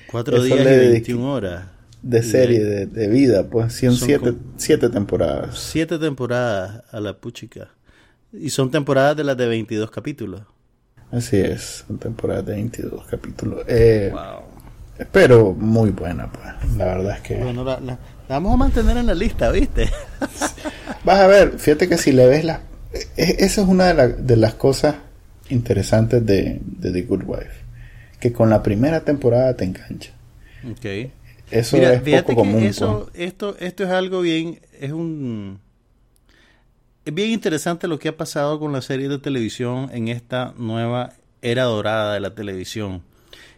Cuatro días y 21 horas de serie, de, vida, pues son siete, siete, temporadas. Siete temporadas a la puchica. Y son temporadas de las de 22 capítulos. Así es, son temporadas de 22 capítulos. Eh, Pero muy buena, pues. La verdad es que... Bueno, la, vamos a mantener en la lista, ¿viste? [laughs] Vas a ver, fíjate que si le ves la... E, esa es una de, de las cosas interesantes de, de The Good Wife. Que con la primera temporada te engancha. Okay. Eso es poco común. Eso, esto, esto es algo bien, es un, es bien interesante lo que ha pasado con la serie de televisión en esta nueva era dorada de la televisión.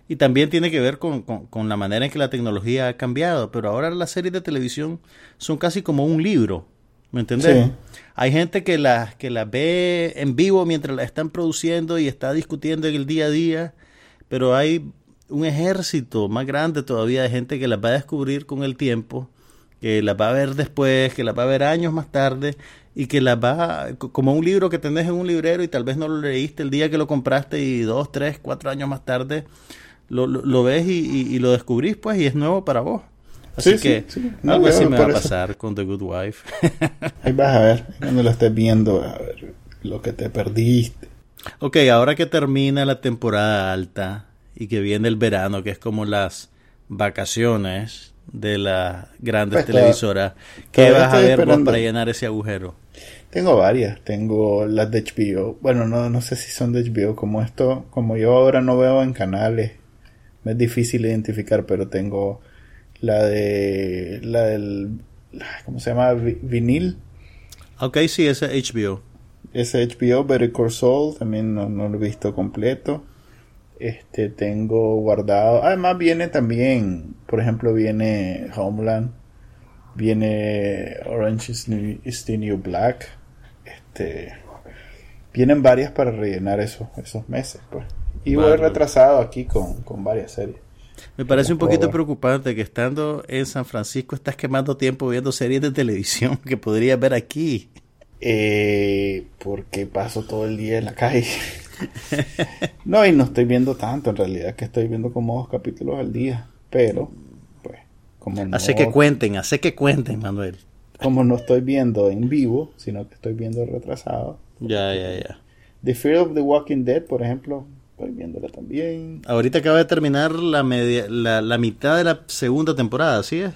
Y también tiene que ver con, con, la manera en que la tecnología ha cambiado. Pero ahora las series de televisión son casi como un libro. ¿Me entiendes? Hay gente que las que la ve en vivo mientras la están produciendo y está discutiendo en el día a día. Pero hay un ejército más grande todavía de gente que las va a descubrir con el tiempo, que las va a ver después, que las va a ver años más tarde y que las va como un libro que tenés en un librero y tal vez no lo leíste el día que lo compraste y dos, tres, cuatro años más tarde lo, lo, ves y, lo descubrís pues y es nuevo para vos. Así que algo así me va a pasar con The Good Wife. [laughs] Ahí vas a ver, cuando lo estés viendo, a ver lo que te perdiste. Ok, ahora que termina la temporada alta, y que viene el verano, que es como las vacaciones de las grandes pues televisoras. ¿Qué vas a ver para llenar ese agujero? Tengo varias, tengo las de HBO. Bueno, no, no sé si son de HBO, como esto, como yo ahora no veo en canales, me es difícil identificar, pero tengo la de, la del, ¿cómo se llama? Vinil. Ok, sí, ese HBO. ese HBO, Better Call Saul, también no, no lo he visto completo. Este, tengo guardado. Además viene también, por ejemplo, viene Homeland, viene Orange is, New, the New Black. Este, vienen varias para rellenar esos, esos meses, pues. Y voy retrasado aquí con, con varias series. Me parece un poquito preocupante que estando en San Francisco estás quemando tiempo viendo series de televisión [laughs] que podrías ver aquí. Eh, porque paso todo el día en la calle. [laughs] [laughs] no, y no estoy viendo tanto en realidad, que estoy viendo como dos capítulos al día. Pero, pues, como no. Hace que cuenten, hace que cuenten, Manuel. Como no estoy viendo en vivo, sino que estoy viendo retrasado. Ya, ya, ya. The Fear of the Walking Dead, por ejemplo, estoy viéndola también. Ahorita acaba de terminar la, media, la, la mitad de la segunda temporada, ¿sí es?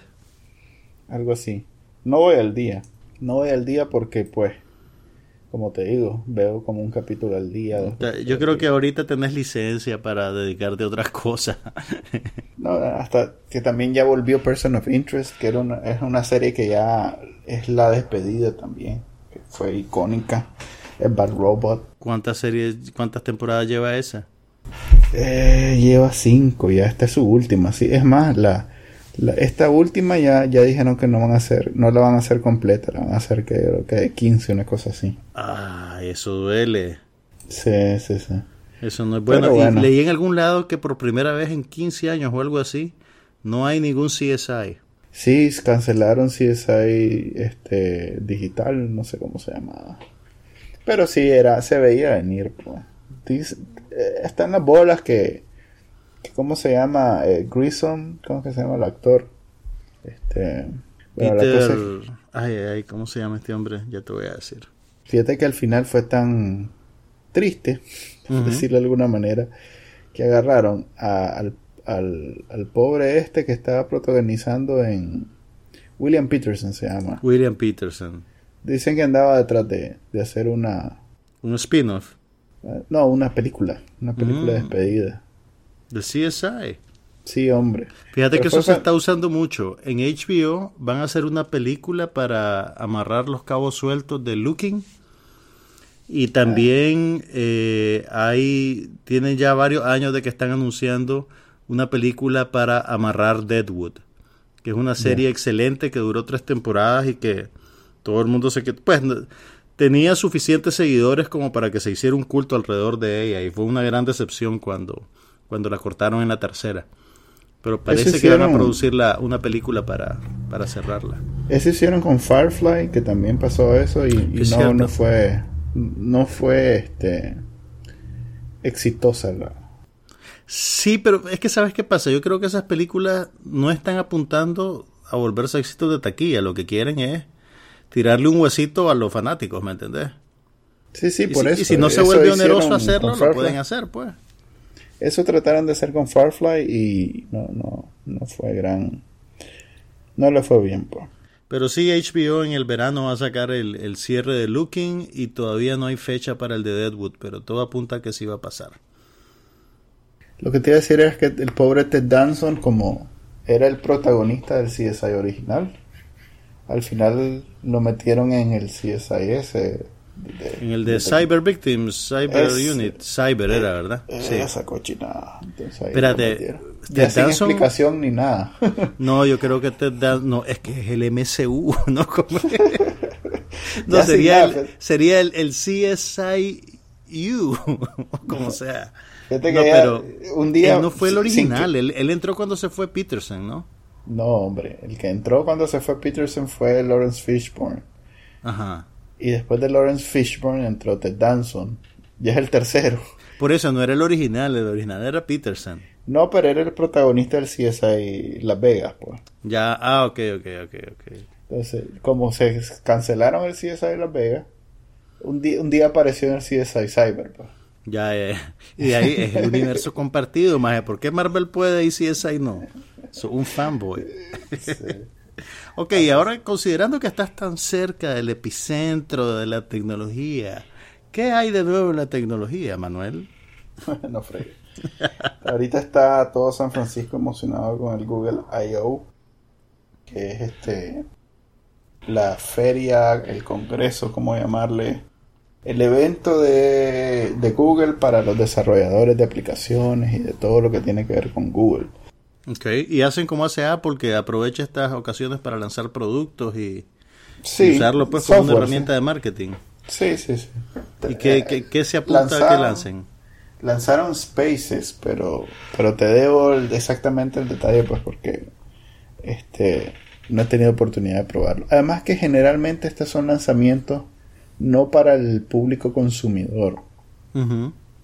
Algo así. No voy al día. No voy al día porque, pues, como te digo, veo como un capítulo al día. Yo creo que ahorita tenés licencia para dedicarte a otras cosas. no, hasta que también ya volvió Person of Interest, que era una, es una serie que ya es la despedida también, que fue icónica. Es Bad Robot. ¿Cuántas series, cuántas temporadas lleva esa? Eh, lleva cinco, ya esta es su última. Sí, es más, la, esta última ya, ya dijeron que no van a hacer, no la van a hacer completa, la van a hacer que, que de 15, una cosa así. Ah, eso duele. Sí, sí, sí. Eso no es bueno. Y leí en algún lado que por primera vez en 15 años o algo así, no hay ningún CSI. Sí, cancelaron CSI este, digital, no sé cómo se llamaba. Pero sí, era, se veía venir. Pues. están las bolas que, ¿cómo se llama? Eh, Grissom, ¿cómo que se llama el actor? Este, Peter... Ay, ay, ¿cómo se llama este hombre? Ya te voy a decir. Fíjate que al final fue tan triste, por decirlo de alguna manera, que agarraron al, al, al pobre este que estaba protagonizando en... William Peterson se llama. William Peterson Dicen que andaba detrás de, hacer una... ¿Un spin-off? Eh, no, una película. Una película mm. despedida. ¿De CSI? Sí, hombre. Fíjate que eso se está usando mucho. En HBO van a hacer una película para amarrar los cabos sueltos de Looking. Y también eh, hay, tienen ya varios años de que están anunciando una película para amarrar Deadwood, que es una serie excelente que duró tres temporadas y que todo el mundo se que pues tenía suficientes seguidores como para que se hiciera un culto alrededor de ella y fue una gran decepción cuando cuando la cortaron en la tercera. Pero parece que van a producir la, una película para, para cerrarla. Eso hicieron con Firefly, que también pasó eso y, no, no, fue no fue este exitosa la Sí, pero es que sabes qué pasa, yo creo que esas películas no están apuntando a volverse éxitos de taquilla, lo que quieren es tirarle un huesito a los fanáticos, ¿me entendés? Sí, sí, por eso. Y si no se vuelve oneroso hacerlo, lo pueden hacer, pues. Eso trataron de hacer con Firefly y no, no, no fue gran... No le fue bien, pues. Pero sí, HBO en el verano va a sacar el, el, cierre de Looking y todavía no hay fecha para el de Deadwood, pero todo apunta a que sí va a pasar. Lo que te iba a decir es que el pobre Ted Danson, como era el protagonista del CSI original, al final lo metieron en el CSIS. En el de, Cyber Victims, Cyber Unit, Cyber era, eh, ¿verdad? sí. Esa cochinada. Espérate, ya sin explicación ni nada. [laughs] no, yo creo que te da, no, es que es el MCU, [laughs] ¿no? [laughs] no, sería, el, sería el, el CSIU, como sea. no, pero un día, él no fue el original, él, él entró cuando se fue Peterson, ¿no? No, hombre. El que entró cuando se fue Peterson fue Lawrence Fishburne. Ajá. Y después de Lawrence Fishburne entró Ted Danson. Ya es el tercero. Por eso no era el original, el original era Peterson. No, pero era el protagonista del CSI Las Vegas, pues. Ya, ah, ok, ok, ok, ok. Entonces, como se cancelaron el CSI Las Vegas, un día, un día apareció en el CSI Cyber, pues. Ya, ya, Y de ahí es el universo [laughs] compartido, más. ¿Por qué Marvel puede y CSI no? Soy un fanboy. Ok, ahora considerando que estás tan cerca del epicentro de la tecnología, ¿qué hay de nuevo en la tecnología, Manuel? [laughs] no fregues. Ahorita está todo San Francisco emocionado con el Google I.O., que es este la feria, el congreso, como llamarle, el evento de, de Google para los desarrolladores de aplicaciones y de todo lo que tiene que ver con Google. Ok, y hacen como hace Apple, que aprovecha estas ocasiones para lanzar productos y, Sí, y usarlo pues como una herramienta de marketing. Sí, sí, sí. ¿Y qué, qué- qué se apunta a que lancen? Lanzaron Spaces, pero, pero te debo el- exactamente el detalle, pues porque este no he tenido oportunidad de probarlo. Además que generalmente estos son lanzamientos no para el público consumidor,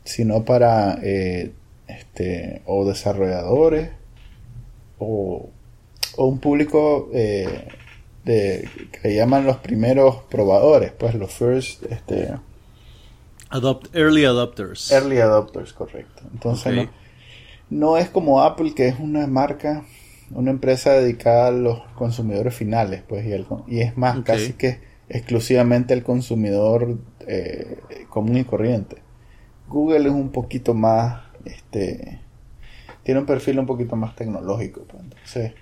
sino para eh, este o desarrolladores o, o un público eh, de que llaman los primeros probadores, pues los first este Adopt, early adopters. Early adopters, correcto. Entonces no, no es como Apple, que es una marca, una empresa dedicada a los consumidores finales, pues, y, el- y es más, casi que exclusivamente el consumidor eh, común y corriente. Google es un poquito más, este, tiene un perfil un poquito más tecnológico, pues, entonces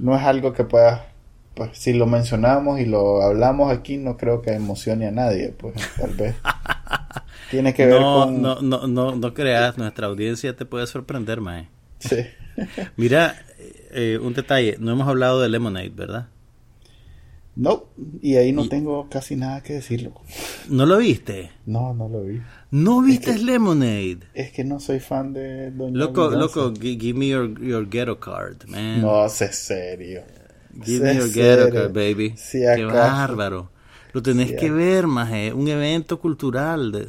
no es algo que pueda, pues, si lo mencionamos y lo hablamos aquí, no creo que emocione a nadie, pues, tal vez. [laughs] Tiene que ver no, con... no, no, no, no creas, nuestra audiencia te puede sorprender, Mae. Sí. [laughs] Mira, eh, un detalle, no hemos hablado de Lemonade, ¿verdad? No, y ahí no Y- tengo casi nada que decirlo. ¿No lo viste? No, no lo vi. ¿No viste que- Lemonade? Es que no soy fan de Doña Loco, loco, gi- give me your, your ghetto card, man. No, sé serio. Give sé me your ghetto card, baby. Si Qué bárbaro. Lo tenés Si que ver, maje. Un evento cultural. De...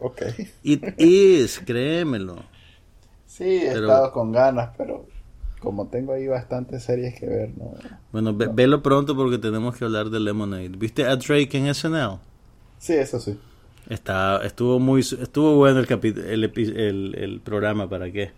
Ok. It [laughs] is, créemelo. Sí, he Pero- estado con ganas, pero como tengo ahí bastantes series que ver, no. Bueno, ve- velo pronto porque tenemos que hablar de Lemonade. ¿Viste a Drake en SNL? Sí, eso sí. Está, estuvo muy, estuvo bueno el, capi- el, el, el programa, ¿para qué?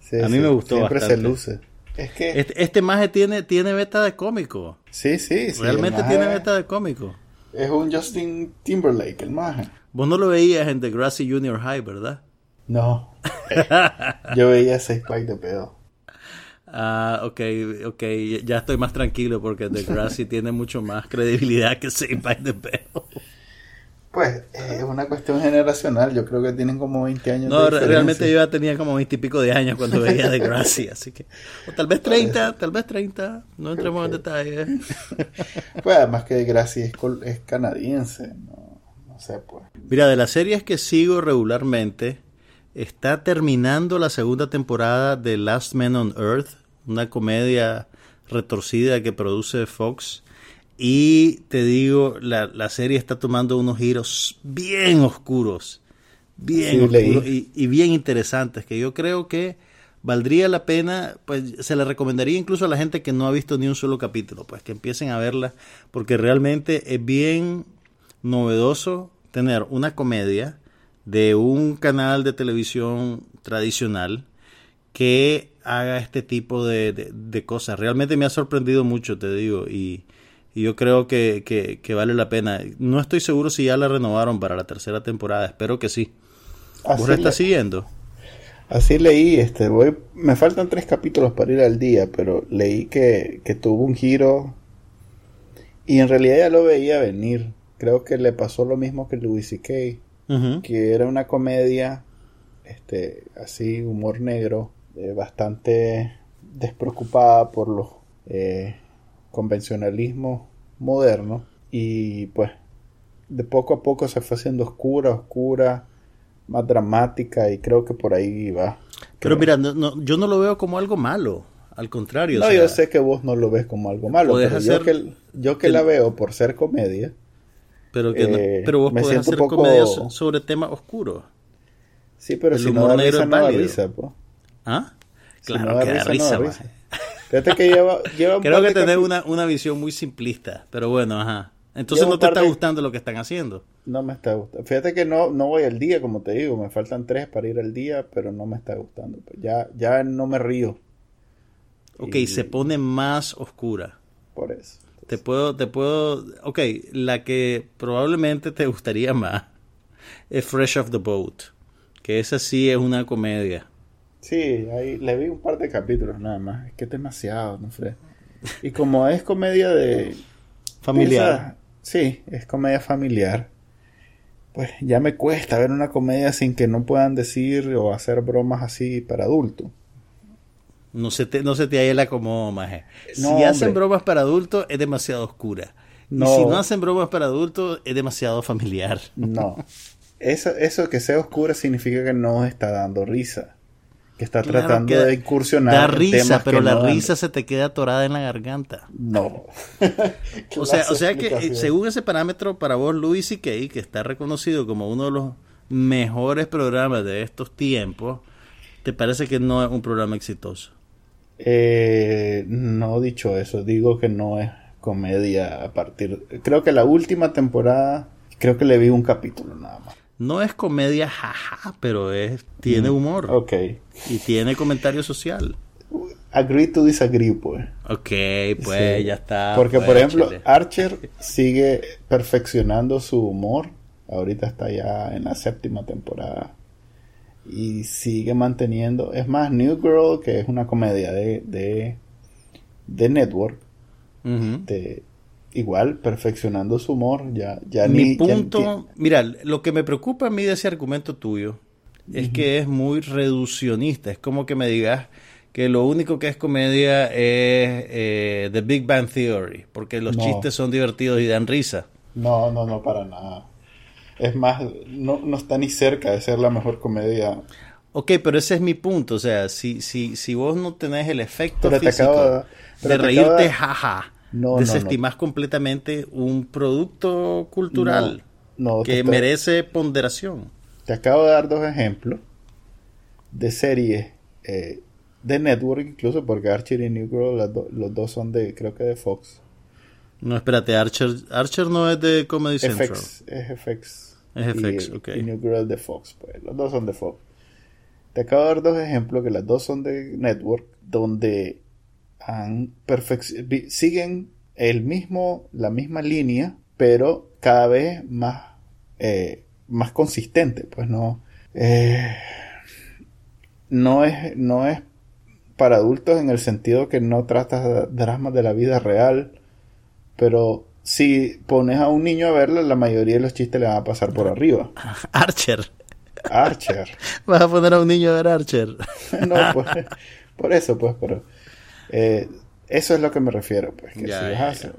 Sí, A mí sí, me gustó Siempre bastante. se luce. Es que... Este, este maje tiene, tiene beta de cómico. sí, sí, sí. Realmente tiene beta de cómico. Es un Justin Timberlake, el maje. Vos no lo veías en The Grassy Junior High, ¿verdad? No. [laughs] Yo veía seis pack de pedo. Ah, ok, ok, ya estoy más tranquilo porque The Grassy [laughs] tiene mucho más credibilidad que Save by the Bell. Pues eh, es una cuestión generacional. Yo creo que tienen como 20 años. No, de realmente yo ya tenía como veintipico de años cuando veía [laughs] The Grassy, así que... O tal vez 30, tal vez 30, no entremos en detalles. [laughs] Pues además que Gracie es, col- es canadiense. No, no sé, pues. Mira, de las series que sigo regularmente, está terminando la segunda temporada de Last Man on Earth, una comedia retorcida que produce Fox. Y te digo, la, la serie está tomando unos giros bien oscuros, bien Sí, oscuros y, y bien interesantes, que yo creo que valdría la pena, pues se le recomendaría incluso a la gente que no ha visto ni un solo capítulo, pues que empiecen a verla, porque realmente es bien novedoso tener una comedia de un canal de televisión tradicional que haga este tipo de, de- de cosas. Realmente me ha sorprendido mucho, te digo, y, y yo creo que, que- que vale la pena. No estoy seguro si ya la renovaron para la tercera temporada, espero que sí. ¿Vos la Así, estás siguiendo? así leí, este, voy, me faltan tres capítulos para ir al día, pero leí que, que tuvo un giro y en realidad ya lo veía venir. Creo que le pasó lo mismo que Louis C.K., que era una comedia, este, así, humor negro, eh, bastante despreocupada por los eh, convencionalismos modernos y pues de poco a poco se fue haciendo oscura, oscura, más dramática y creo que por ahí va. Pero Creo. mira, no- no, yo no lo veo como algo malo, al contrario. o no, sea, yo sé que vos no lo ves como algo malo, pero yo que, yo que la veo por ser comedia, pero, que no- eh, pero vos podés hacer poco- so- sobre temas oscuros. sí, pero El si no da risa, no da risa, pues. ¿Ah? Claro que da risa, no risa, da maje. risa. Fíjate que lleva, [laughs] Creo que tenés una, una visión muy simplista, pero bueno, ajá. Entonces no te está de- gustando lo que están haciendo. No me está gustando. Fíjate que no, no voy al día, como te digo. Me faltan tres para ir al día, pero no me está gustando. Pues ya, ya no me río Ok, Y- se pone más oscura. por eso. Te puedo, te puedo, ok, la que probablemente te gustaría más es Fresh Off the Boat, que esa sí es una comedia. Sí, ahí le vi un par de capítulos nada más. Es que es demasiado, no sé. Y como es comedia de... Familiar. sí, es comedia familiar. Pues ya me cuesta ver una comedia sin que no puedan decir o hacer bromas así para adultos. No se te, no se te la como maje. si hacen bromas para adultos, es demasiado oscura. Y si no hacen bromas para adultos, es demasiado familiar. No. [laughs] Eso, eso que sea oscura significa que no está dando risa. Que está tratando de incursionar. Da risa, pero la risa se te queda atorada en la garganta. No. [laughs] o sea, o sea que eh, según ese parámetro, para vos, Louis C.K., que está reconocido como uno de los mejores programas de estos tiempos, ¿te parece que no es un programa exitoso? Eh, no dicho eso, digo que no es comedia a partir. Creo que la última temporada, creo que le vi un capítulo nada más. No es comedia jaja, pero es tiene mm, humor. Ok. Y tiene comentario social. Agree to disagree, pues. Ok, pues ya está. Porque, pues, por ejemplo, Archer sigue perfeccionando su humor. Ahorita está ya en la séptima temporada y sigue manteniendo. Es más, New Girl, que es una comedia de, de, de Network, de, igual perfeccionando su humor. Ya, ya Mi punto, mira, lo que me preocupa a mí de ese argumento tuyo es que es muy reduccionista. Es como que me digas que lo único que es comedia es eh, The Big Bang Theory, porque los chistes son divertidos y dan risa. No, no, no, para nada. Es más, no, no está ni cerca de ser la mejor comedia. Ok, pero ese es mi punto. O sea, si, si, si vos no tenés el efecto físico de reírte, jaja, no, desestimás completamente un producto cultural que merece ponderación. Te acabo de dar dos ejemplos de series eh, de network, incluso porque Archer y New Girl, los dos son de, creo que de Fox. No, espérate, Archer, Archer no es de Comedy Central. es FX. Es FX, ok. Y New Girl de Fox, pues. Los dos son de Fox. Te acabo de dar dos ejemplos que las dos son de Network, donde han siguen el mismo, la misma línea, pero cada vez más, eh, más consistente. Pues no, eh, no es, no es para adultos en el sentido que no trata dramas de la vida real, pero si pones a un niño a verla, la mayoría de los chistes le van a pasar por arriba. [laughs] Archer. Archer. [laughs] Vas a poner a un niño a ver Archer. [laughs] no, pues, por eso, pues, pero eh, eso es lo que me refiero, pues, que si vas a hacer,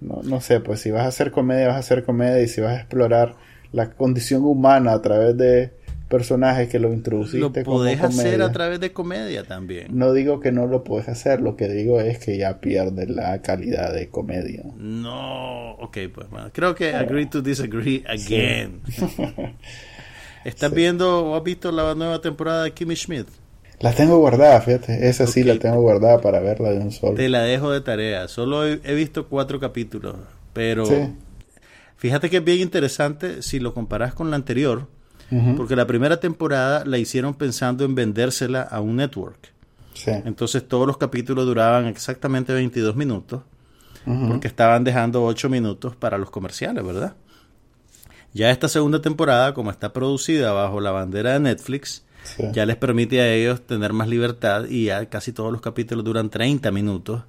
no, no, sé, pues si vas a hacer comedia, vas a hacer comedia y si vas a explorar la condición humana a través de personajes que lo introduciste lo podés hacer a través de comedia también. No digo que no lo puedes hacer lo que digo es que ya pierde la calidad de comedia. No ok pues bueno creo que agree to disagree again. [laughs] ¿estás viendo o has visto la nueva temporada de Kimmy Schmidt? La tengo guardada fíjate. Esa sí la tengo guardada para verla de un solo. Te la dejo de tarea. Solo he, visto cuatro capítulos pero fíjate que es bien interesante si lo comparas con la anterior porque la primera temporada la hicieron pensando en vendérsela a un network. Entonces todos los capítulos duraban exactamente 22 minutos, porque estaban dejando 8 minutos para los comerciales, ¿verdad? Ya esta segunda temporada, como está producida bajo la bandera de Netflix, ya les permite a ellos tener más libertad y ya casi todos los capítulos duran 30 minutos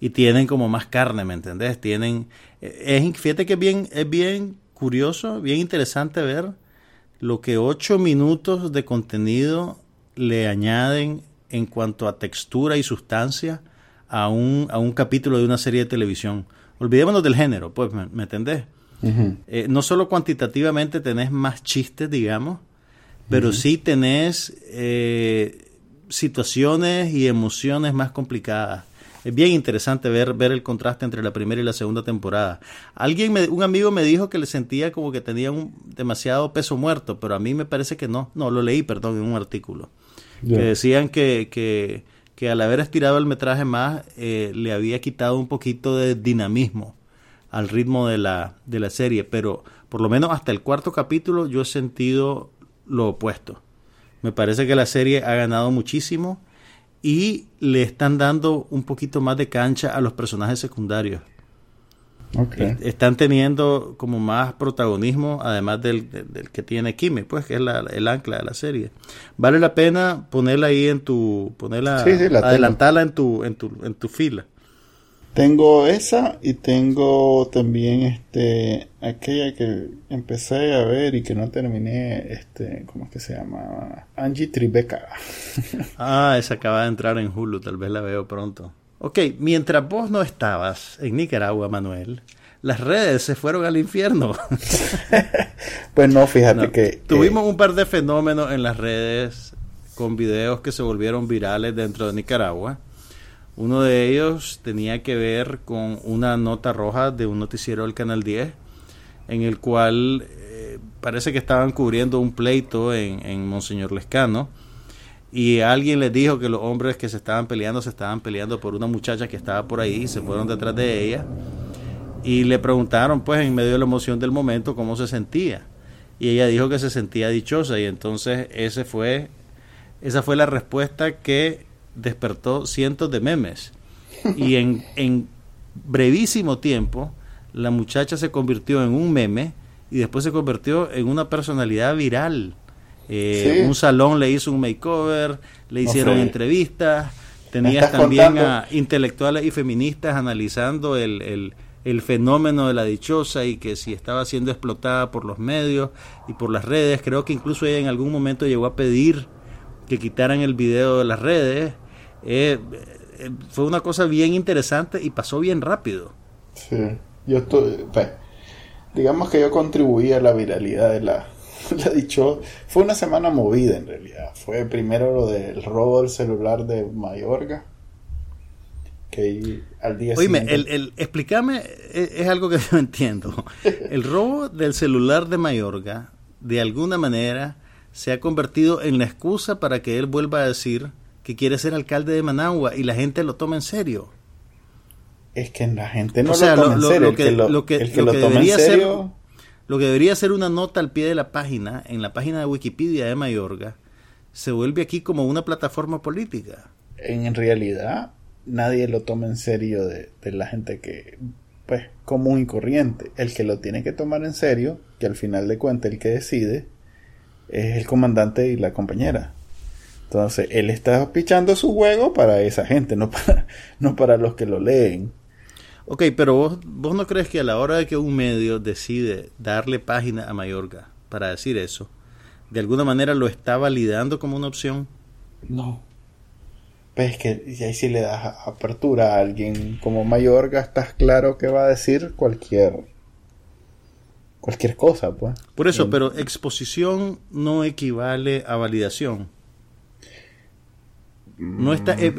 y tienen como más carne, ¿me entendés? Tienen, eh, es, fíjate que bien, es bien curioso, bien interesante ver lo que ocho minutos de contenido le añaden en cuanto a textura y sustancia a un, a un capítulo de una serie de televisión. Olvidémonos del género, pues, ¿me, entendés? Eh, no solo cuantitativamente tenés más chistes, digamos, pero sí tenés eh, situaciones y emociones más complicadas es bien interesante ver, ver el contraste entre la primera y la segunda temporada. Alguien, me, un amigo me dijo que le sentía como que tenía un demasiado peso muerto, pero a mí me parece que no. No, lo leí, perdón, en un artículo. Que decían que, que, que, al haber estirado el metraje más, eh, le había quitado un poquito de dinamismo al ritmo de la, de la serie, pero por lo menos hasta el cuarto capítulo yo he sentido lo opuesto. Me parece que la serie ha ganado muchísimo y le están dando un poquito más de cancha a los personajes secundarios. Están teniendo como más protagonismo, además del, que tiene Kimi, pues que es el ancla de la serie. Vale la pena ponerla ahí en tu, ponerla, adelantarla en tu, en tu, en tu fila. Tengo esa y tengo también este aquella que empecé a ver y que no terminé, este, ¿cómo es que se llama? Angie Tribeca. [laughs] ah, esa acaba de entrar en Hulu, tal vez la veo pronto. Ok, mientras vos no estabas en Nicaragua, Manuel, las redes se fueron al infierno. [laughs] [laughs] pues no, fíjate que... Tuvimos un par de fenómenos en las redes con videos que se volvieron virales dentro de Nicaragua. Uno de ellos tenía que ver con una nota roja de un noticiero del Canal 10, en el cual eh, parece que estaban cubriendo un pleito en, Monseñor Lescano y alguien les dijo que los hombres que se estaban peleando se estaban peleando por una muchacha que estaba por ahí y se fueron detrás de ella y le preguntaron pues en medio de la emoción del momento cómo se sentía. Y ella dijo que se sentía dichosa y entonces ese fue esa fue la respuesta que despertó cientos de memes y en, en brevísimo tiempo la muchacha se convirtió en un meme y después se convirtió en una personalidad viral eh, un salón le hizo un makeover, le hicieron entrevistas, tenías también a intelectuales y feministas analizando el, el, fenómeno de la dichosa y que si estaba siendo explotada por los medios y por las redes. Creo que incluso ella en algún momento llegó a pedir que quitaran el video de las redes. Eh, eh, fue una cosa bien interesante y pasó bien rápido. Sí, yo estoy, pues, digamos que yo contribuí a la viralidad de la, [laughs] le dicho, fue una semana movida en realidad. Fue primero lo del robo del celular de Mayorga. Que al día Oíme, el, el, explícame, es, es, algo que [laughs] no entiendo. El robo del celular de Mayorga, de alguna manera, se ha convertido en la excusa para que él vuelva a decir que quiere ser alcalde de Managua y la gente lo toma en serio. Es que la gente no lo toma en serio. que, lo que, el que lo, toma en serio lo que debería ser una nota al pie de la página, en la página de Wikipedia de Mayorga, se vuelve aquí como una plataforma política. En realidad, nadie lo toma en serio de, la gente que, pues, común y corriente. El que lo tiene que tomar en serio, que al final de cuentas el que decide, es el comandante y la compañera. Entonces, él está pichando su juego para esa gente, no para, [laughs] no para los que lo leen. Ok, pero vos, vos no crees que a la hora de que un medio decide darle página a Mayorga para decir eso, de alguna manera lo está validando como una opción? No. Pues es que ahí si le das apertura a alguien como Mayorga, estás claro que va a decir cualquier cualquier cosa, pues. Por eso, pero exposición no equivale a validación. No está. Eh,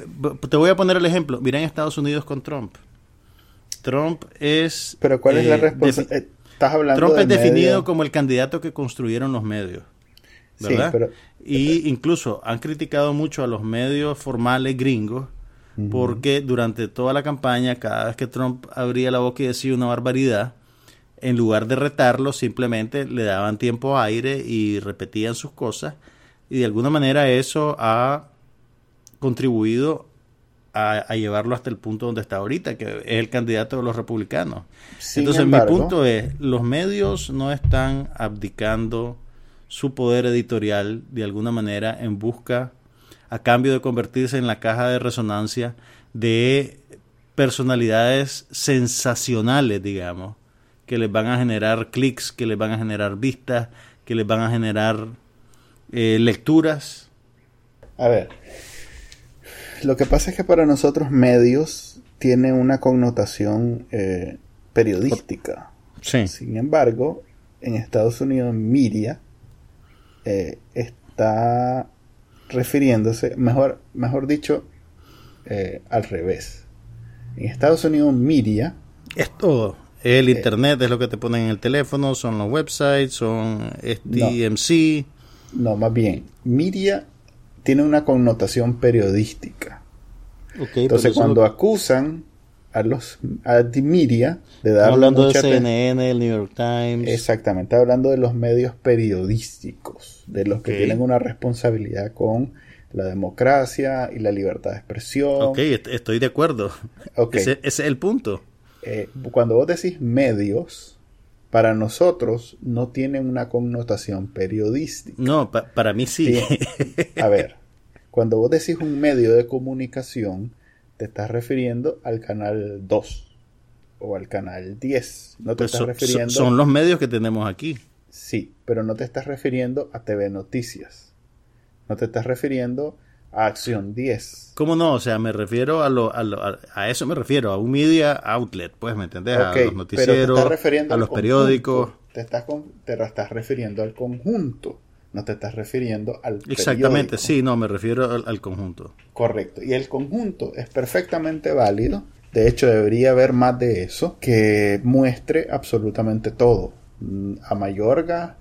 te voy a poner el ejemplo. Mira en Estados Unidos con Trump. Trump es... Pero ¿cuál es la eh, responsabilidad? Eh, estás hablando Trump es definido como el candidato que construyeron los medios. ¿Verdad? Sí, pero, y incluso han criticado mucho a los medios formales gringos porque durante toda la campaña, cada vez que Trump abría la boca y decía una barbaridad, en lugar de retarlo, simplemente le daban tiempo aire y repetían sus cosas. Y de alguna manera eso ha contribuido a, llevarlo hasta el punto donde está ahorita, que es el candidato de los republicanos. Entonces mi punto es, los medios no están abdicando su poder editorial de alguna manera en busca, a cambio de convertirse en la caja de resonancia de personalidades sensacionales, digamos, que les van a generar clics, que les van a generar vistas, que les van a generar eh, lecturas. A ver, lo que pasa es que para nosotros medios tiene una connotación eh, periodística. Sin embargo, en Estados Unidos, media eh, está refiriéndose, mejor, mejor dicho, eh, al revés. En Estados Unidos, media es todo. El internet es lo que te ponen en el teléfono, son los websites, son STMC. No, no más bien, media tiene una connotación periodística. Entonces, cuando acusan a los a media de dar hablando de CNN, el New York Times. Exactamente, hablando de los medios periodísticos, de los que tienen una responsabilidad con la democracia y la libertad de expresión. Ok, estoy de acuerdo. Ese, es el punto. Eh, cuando vos decís medios, para nosotros no tienen una connotación periodística. No, para mí sí. A ver, cuando vos decís un medio de comunicación, te estás refiriendo al canal 2 o al canal 10. No te Pues estás son, refiriendo. son- son los medios que tenemos aquí. Sí, pero no te estás refiriendo a TV Noticias. No te estás refiriendo a Acción 10. ¿Cómo no? O sea, me refiero a lo, a, lo- a- a eso me refiero, a un media outlet, pues, ¿me entendés? A los noticieros, a los periódicos. Te estás, con- te estás refiriendo al conjunto. No te estás refiriendo al Exactamente, periódico. sí, no, me refiero al, al conjunto. Correcto. Y el conjunto es perfectamente válido. De hecho, debería haber más de eso que muestre absolutamente todo. Mm, A Mayorga,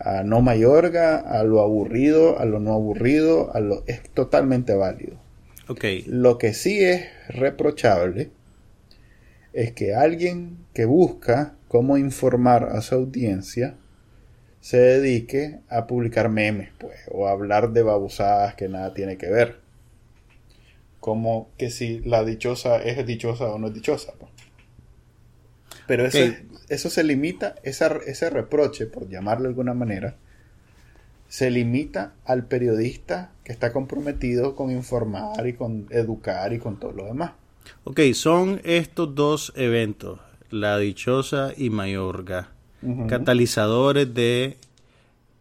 a no Mayorga, a lo aburrido, a lo no aburrido, a lo es totalmente válido. Ok, Lo que sí es reprochable es que alguien que busca cómo informar a su audiencia se dedique a publicar memes, pues, o a hablar de babosadas que nada tiene que ver. Como que si la dichosa es dichosa o no es dichosa. pues. Pero eso, Ok. eso se limita, esa- ese reproche, por llamarlo de alguna manera, se limita al periodista que está comprometido con informar y con educar y con todo lo demás. ok, son estos dos eventos, la Dichosa y Mayorga, catalizadores de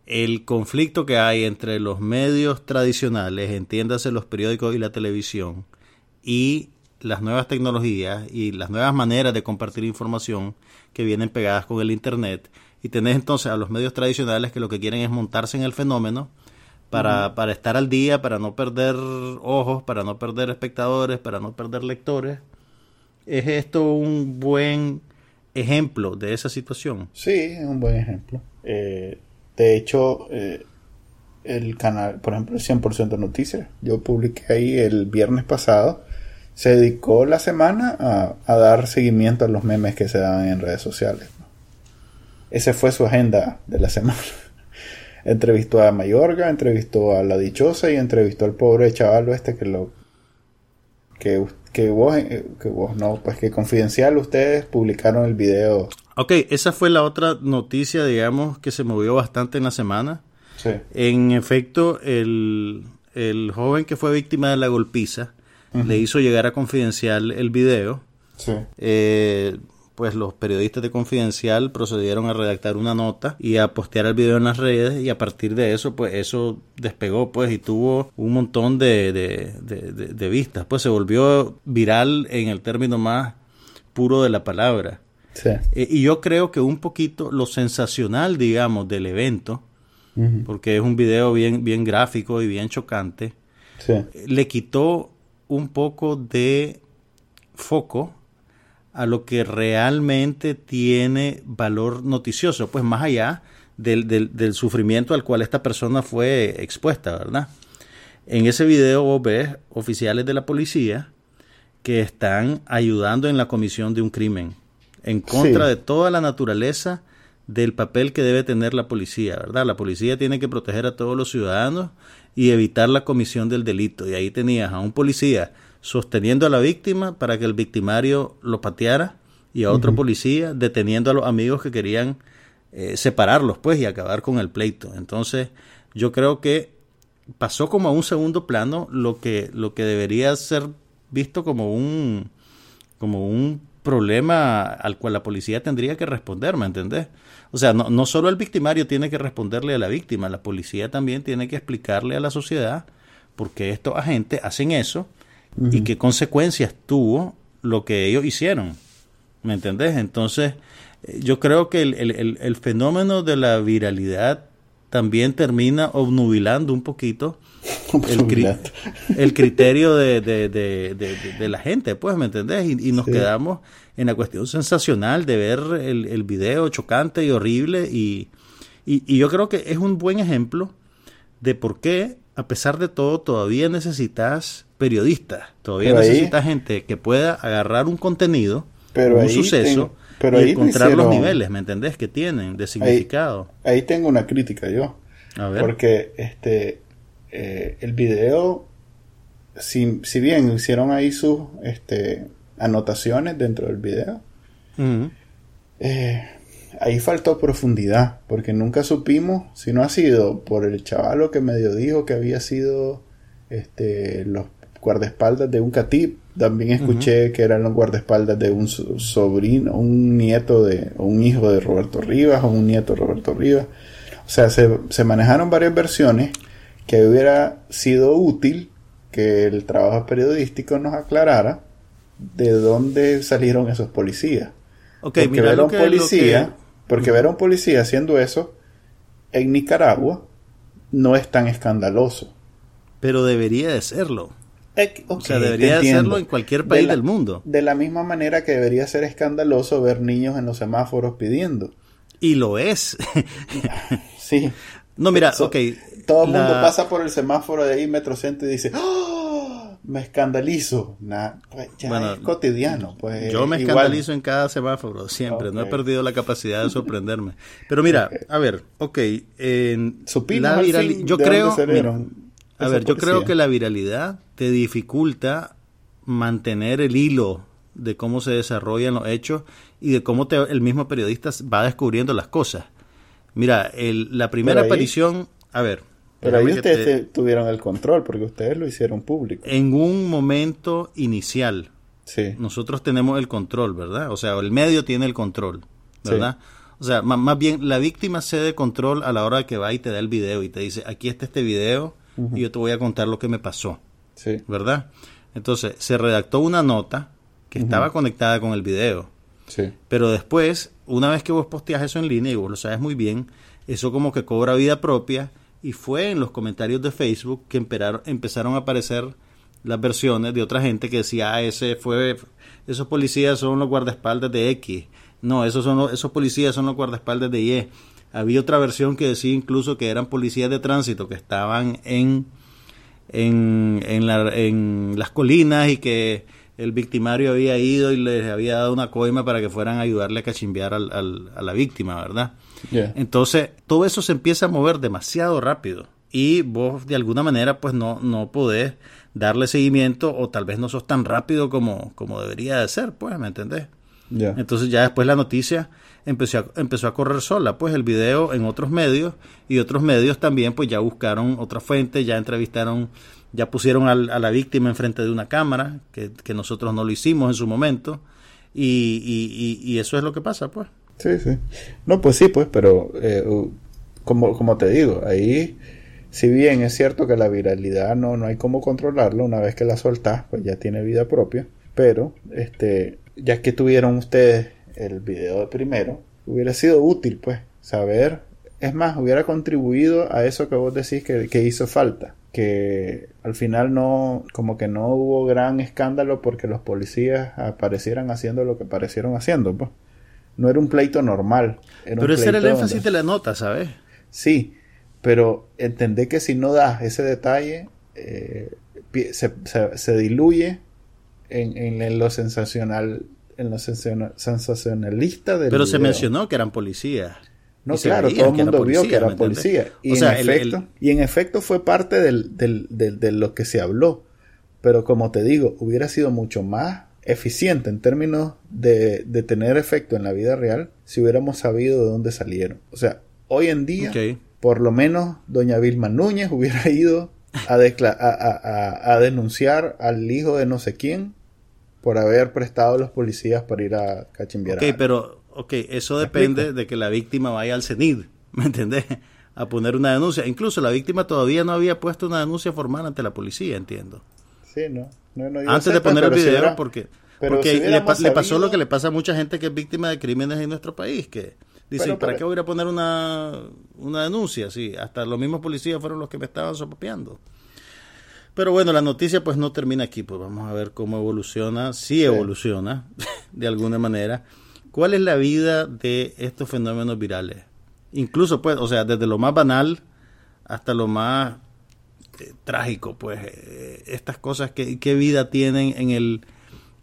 el conflicto que hay entre los medios tradicionales, entiéndase los periódicos y la televisión, y las nuevas tecnologías y las nuevas maneras de compartir información que vienen pegadas con el Internet. Y tenés entonces a los medios tradicionales que lo que quieren es montarse en el fenómeno para, para estar al día, para no perder ojos, para no perder espectadores, para no perder lectores. ¿Es esto un buen ejemplo de esa situación? Sí, es un buen ejemplo. Eh, de hecho, eh, el canal, por ejemplo, el 100% Noticias, yo publiqué ahí el viernes pasado, se dedicó la semana a, a dar seguimiento a los memes que se daban en redes sociales. ¿no? Esa fue su agenda de la semana. [laughs] entrevistó a Mayorga, entrevistó a la dichosa y entrevistó al pobre chaval este que lo que, que vos eh, que vos no, pues que confidencial ustedes publicaron el video. Ok, esa fue la otra noticia, digamos, que se movió bastante en la semana. Sí. En efecto, el, el joven que fue víctima de la golpiza le hizo llegar a Confidencial el video. Sí. Eh, pues los periodistas de Confidencial procedieron a redactar una nota y a postear el video en las redes y a partir de eso, pues eso despegó, pues, y tuvo un montón de, de, de- vistas. Pues se volvió viral en el término más puro de la palabra. Sí. Eh, y yo creo que un poquito lo sensacional, digamos, del evento, porque es un video bien, bien gráfico y bien chocante, Sí. le quitó un poco de foco a lo que realmente tiene valor noticioso, pues más allá del, del, del sufrimiento al cual esta persona fue expuesta, ¿verdad? En ese video vos ves oficiales de la policía que están ayudando en la comisión de un crimen, en contra Sí. de toda la naturaleza del papel que debe tener la policía, ¿verdad? La policía tiene que proteger a todos los ciudadanos y evitar la comisión del delito. Y ahí tenías a un policía sosteniendo a la víctima para que el victimario lo pateara y a otro policía deteniendo a los amigos que querían eh, separarlos, pues, y acabar con el pleito. Entonces, yo creo que pasó como a un segundo plano lo que, lo que debería ser visto como un, como un problema al cual la policía tendría que responder, ¿me entendés? O sea, no, no solo el victimario tiene que responderle a la víctima, la policía también tiene que explicarle a la sociedad por qué estos agentes hacen eso y qué consecuencias tuvo lo que ellos hicieron, ¿me entendés? Entonces, eh, yo creo que el, el- el- fenómeno de la viralidad también termina obnubilando un poquito [laughs] el, cri- el criterio de, de- de- de- de- de la gente, pues, ¿me entendés? Y, y nos Sí. quedamos en la cuestión sensacional de ver el, el video chocante y horrible y, y, y yo creo que es un buen ejemplo de por qué, a pesar de todo, todavía necesitas periodistas, todavía Pero ahí- necesitas gente que pueda agarrar un contenido, Pero un ahí suceso, tengo- pero y ahí encontrar los niveles, ¿me entendés? Que tienen de significado. Ahí tengo una crítica yo. A ver. Porque este eh, el video, si, si bien hicieron ahí sus este, anotaciones dentro del video, eh, ahí faltó profundidad, porque nunca supimos si no ha sido por el chavalo que medio dijo que había sido este, los guardaespaldas de un catip. También escuché que eran los guardaespaldas de un sobrino, un nieto de, o un hijo de Roberto Rivas, o un nieto de Roberto Rivas. O sea, se, se manejaron varias versiones que hubiera sido útil que el trabajo periodístico nos aclarara de dónde salieron esos policías. porque ver a un policía, porque ver a un policía haciendo eso en Nicaragua no es tan escandaloso. Pero debería de serlo. o sea, debería de serlo en cualquier país del mundo. De la misma manera que debería ser escandaloso ver niños en los semáforos pidiendo. Y lo es. sí. No, mira, ok. Todo el mundo pasa por el semáforo de ahí, Metrocentro, y dice, ¡Oh! Me escandalizo. Pues, ya es cotidiano. Pues, yo me escandalizo en cada semáforo, siempre. No he perdido la capacidad de sorprenderme. Pero mira, a ver, ok. En la yo creo... a ver, yo creo que la viralidad te dificulta mantener el hilo de cómo se desarrollan los hechos y de cómo el mismo periodista va descubriendo las cosas. Mira, la primera aparición, a ver. Pero ahí ustedes tuvieron el control porque ustedes lo hicieron público. En un momento inicial, sí. nosotros tenemos el control, ¿verdad? O sea, el medio tiene el control, ¿verdad? O sea, más, bien la víctima cede control a la hora que va y te da el video y te dice, aquí está este video y yo te voy a contar lo que me pasó, sí. ¿verdad? Entonces, se redactó una nota que estaba conectada con el video. Sí. Pero después una vez que vos posteas eso en línea y vos lo sabes muy bien, eso como que cobra vida propia y fue en los comentarios de Facebook que empezaron a aparecer las versiones de otra gente que decía, ah, ese fue, esos policías son los guardaespaldas de X, no, esos, son esos policías son los guardaespaldas de Y. Había otra versión que decía incluso que eran policías de tránsito que estaban en, en, en, las colinas y que el victimario había ido y les había dado una coima para que fueran a ayudarle a cachimbear al, a la víctima, ¿verdad? Entonces, todo eso se empieza a mover demasiado rápido y vos de alguna manera pues no, no podés darle seguimiento o tal vez no sos tan rápido como, como debería de ser, pues, ¿me entendés? Entonces ya después la noticia empezó a, empezó a correr sola, pues el video en otros medios y otros medios también pues ya buscaron otra fuente, ya entrevistaron ya pusieron a la víctima enfrente de una cámara, que, nosotros no lo hicimos en su momento, y, y, eso es lo que pasa, pues. Sí, sí. No, pues sí, pues, pero eh, como, como te digo, ahí, si bien es cierto que la viralidad no, no hay cómo controlarlo, una vez que la soltás, pues ya tiene vida propia, pero, este, ya que tuvieron ustedes el video de primero, hubiera sido útil, pues, saber, es más, hubiera contribuido a eso que vos decís que, que hizo falta que al final no, como que no hubo gran escándalo porque los policías aparecieran haciendo lo que parecieron haciendo, pues. No era un pleito normal. pero ese era el énfasis de la nota, ¿sabes? Sí, pero entendé que si no das ese detalle, eh, se, se, diluye en, en, lo sensacional, en lo sensacionalista del Pero se mencionó que eran policías. No, claro, todo el mundo vio que era policía. Y, en efecto, y en efecto fue parte del, del, de lo que se habló. Pero como te digo, hubiera sido mucho más eficiente en términos de, de tener efecto en la vida real si hubiéramos sabido de dónde salieron. O sea, hoy en día, por lo menos doña Vilma Núñez hubiera ido a, a, a, denunciar al hijo de no sé quién por haber prestado a los policías para ir a cachimbiar. Ok, pero ok, eso depende de que la víctima vaya al CENID, [laughs] ¿me entendés? A poner una denuncia. Incluso la víctima todavía no había puesto una denuncia formal ante la policía, entiendo. Sí, no. Antes de poner el video, porque, porque le, pasó lo que le pasa a mucha gente que es víctima de crímenes en nuestro país, que dice, ¿para qué voy a poner una, una denuncia? Sí, hasta los mismos policías fueron los que me estaban sopapeando. Pero bueno, la noticia pues no termina aquí, pues vamos a ver cómo evoluciona, si evoluciona [laughs] de alguna manera. ¿Cuál es la vida de estos fenómenos virales? Incluso, pues, o sea, desde lo más banal hasta lo más eh, trágico, pues, eh, estas cosas, ¿qué, ¿qué, vida tienen en el,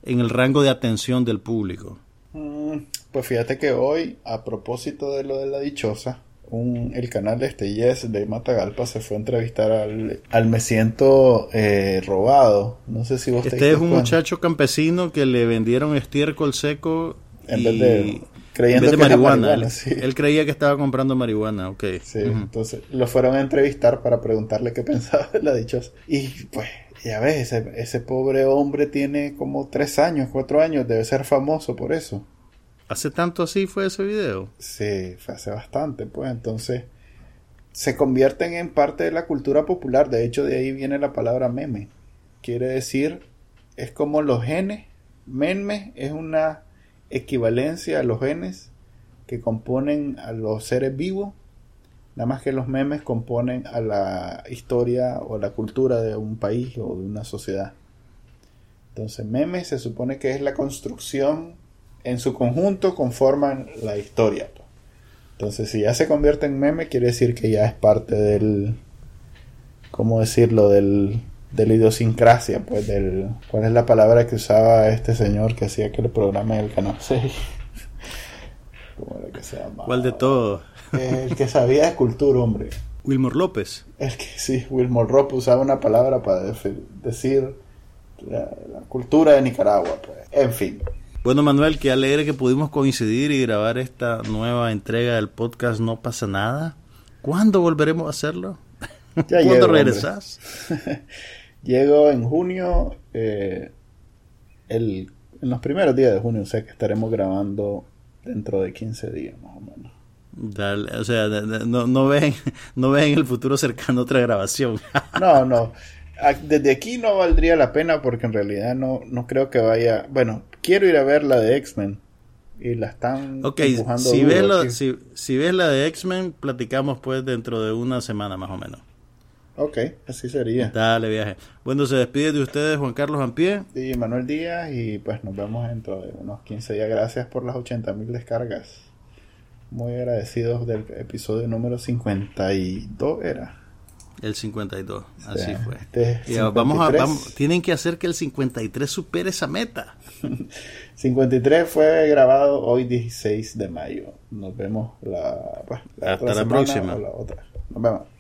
en el rango de atención del público? Mm, pues fíjate que hoy, a propósito de lo de la dichosa, un, el canal de este Yes de Matagalpa se fue a entrevistar al, al Me Siento eh, Robado. No sé si vos Este es un muchacho campesino que le vendieron estiércol seco en vez de creyendo que marihuana. él, creía que estaba comprando marihuana, ok. Sí, entonces lo fueron a entrevistar para preguntarle qué [laughs] pensaba de la dichosa. Y pues Ya ves, ese, ese pobre hombre tiene como tres años, cuatro años, debe ser famoso por eso. ¿Hace tanto así fue ese video? Sí, fue hace bastante, pues entonces se convierten en parte de la cultura popular. De hecho, de ahí viene la palabra meme. Quiere decir, es como los genes. Meme es una equivalencia a los genes que componen a los seres vivos. Nada más que los memes componen a la historia o la cultura de un país o de una sociedad. Entonces, meme se supone que es la construcción en su conjunto conforman la historia. pues. Entonces, si ya se convierte en meme, quiere decir que ya es parte del, ¿cómo decirlo? Del, de la idiosincrasia, pues, del, ¿cuál es la palabra que usaba este señor que hacía aquel programa del Canal 6? [laughs] ¿Cómo era que se llamaba? ¿Cuál de todo? El que sabía de cultura, hombre. Wilmor López. El que sí, Wilmore Ropp usaba una palabra para decir la, la cultura de Nicaragua, pues. En fin. Bueno, Manuel, qué alegre que pudimos coincidir y grabar esta nueva entrega del podcast No pasa nada. ¿Cuándo volveremos a hacerlo? Ya ¿Cuándo llego, hombre. [laughs] Llego en junio, eh, el, en los primeros días de junio, o sea que estaremos grabando dentro de 15 días más o menos. Dale, o sea, no, no ven, [laughs] no ven en el futuro cercano otra grabación. [laughs] No, no, a- desde aquí no valdría la pena porque en realidad no, no creo que vaya, bueno, quiero ir a ver la de X-Men y la están ok, empujando si duro ves, lo- aquí. si, si ves la de X-Men, platicamos pues dentro de una semana más o menos. Ok, así sería. Dale, viaje. Bueno, se despide de ustedes Juan Carlos Ampie. Y Manuel Díaz y pues nos vemos dentro de unos 15 días. Gracias por las 80 mil descargas. Muy agradecidos del episodio número 52 era. El 52, así sea, fue. este Y vamos a, 53. vamos- tienen que hacer que el 53 supere esa meta. [laughs] 53 fue grabado hoy 16 de mayo. Nos vemos la, pues, la Hasta otra la próxima. o la otra. Nos vemos.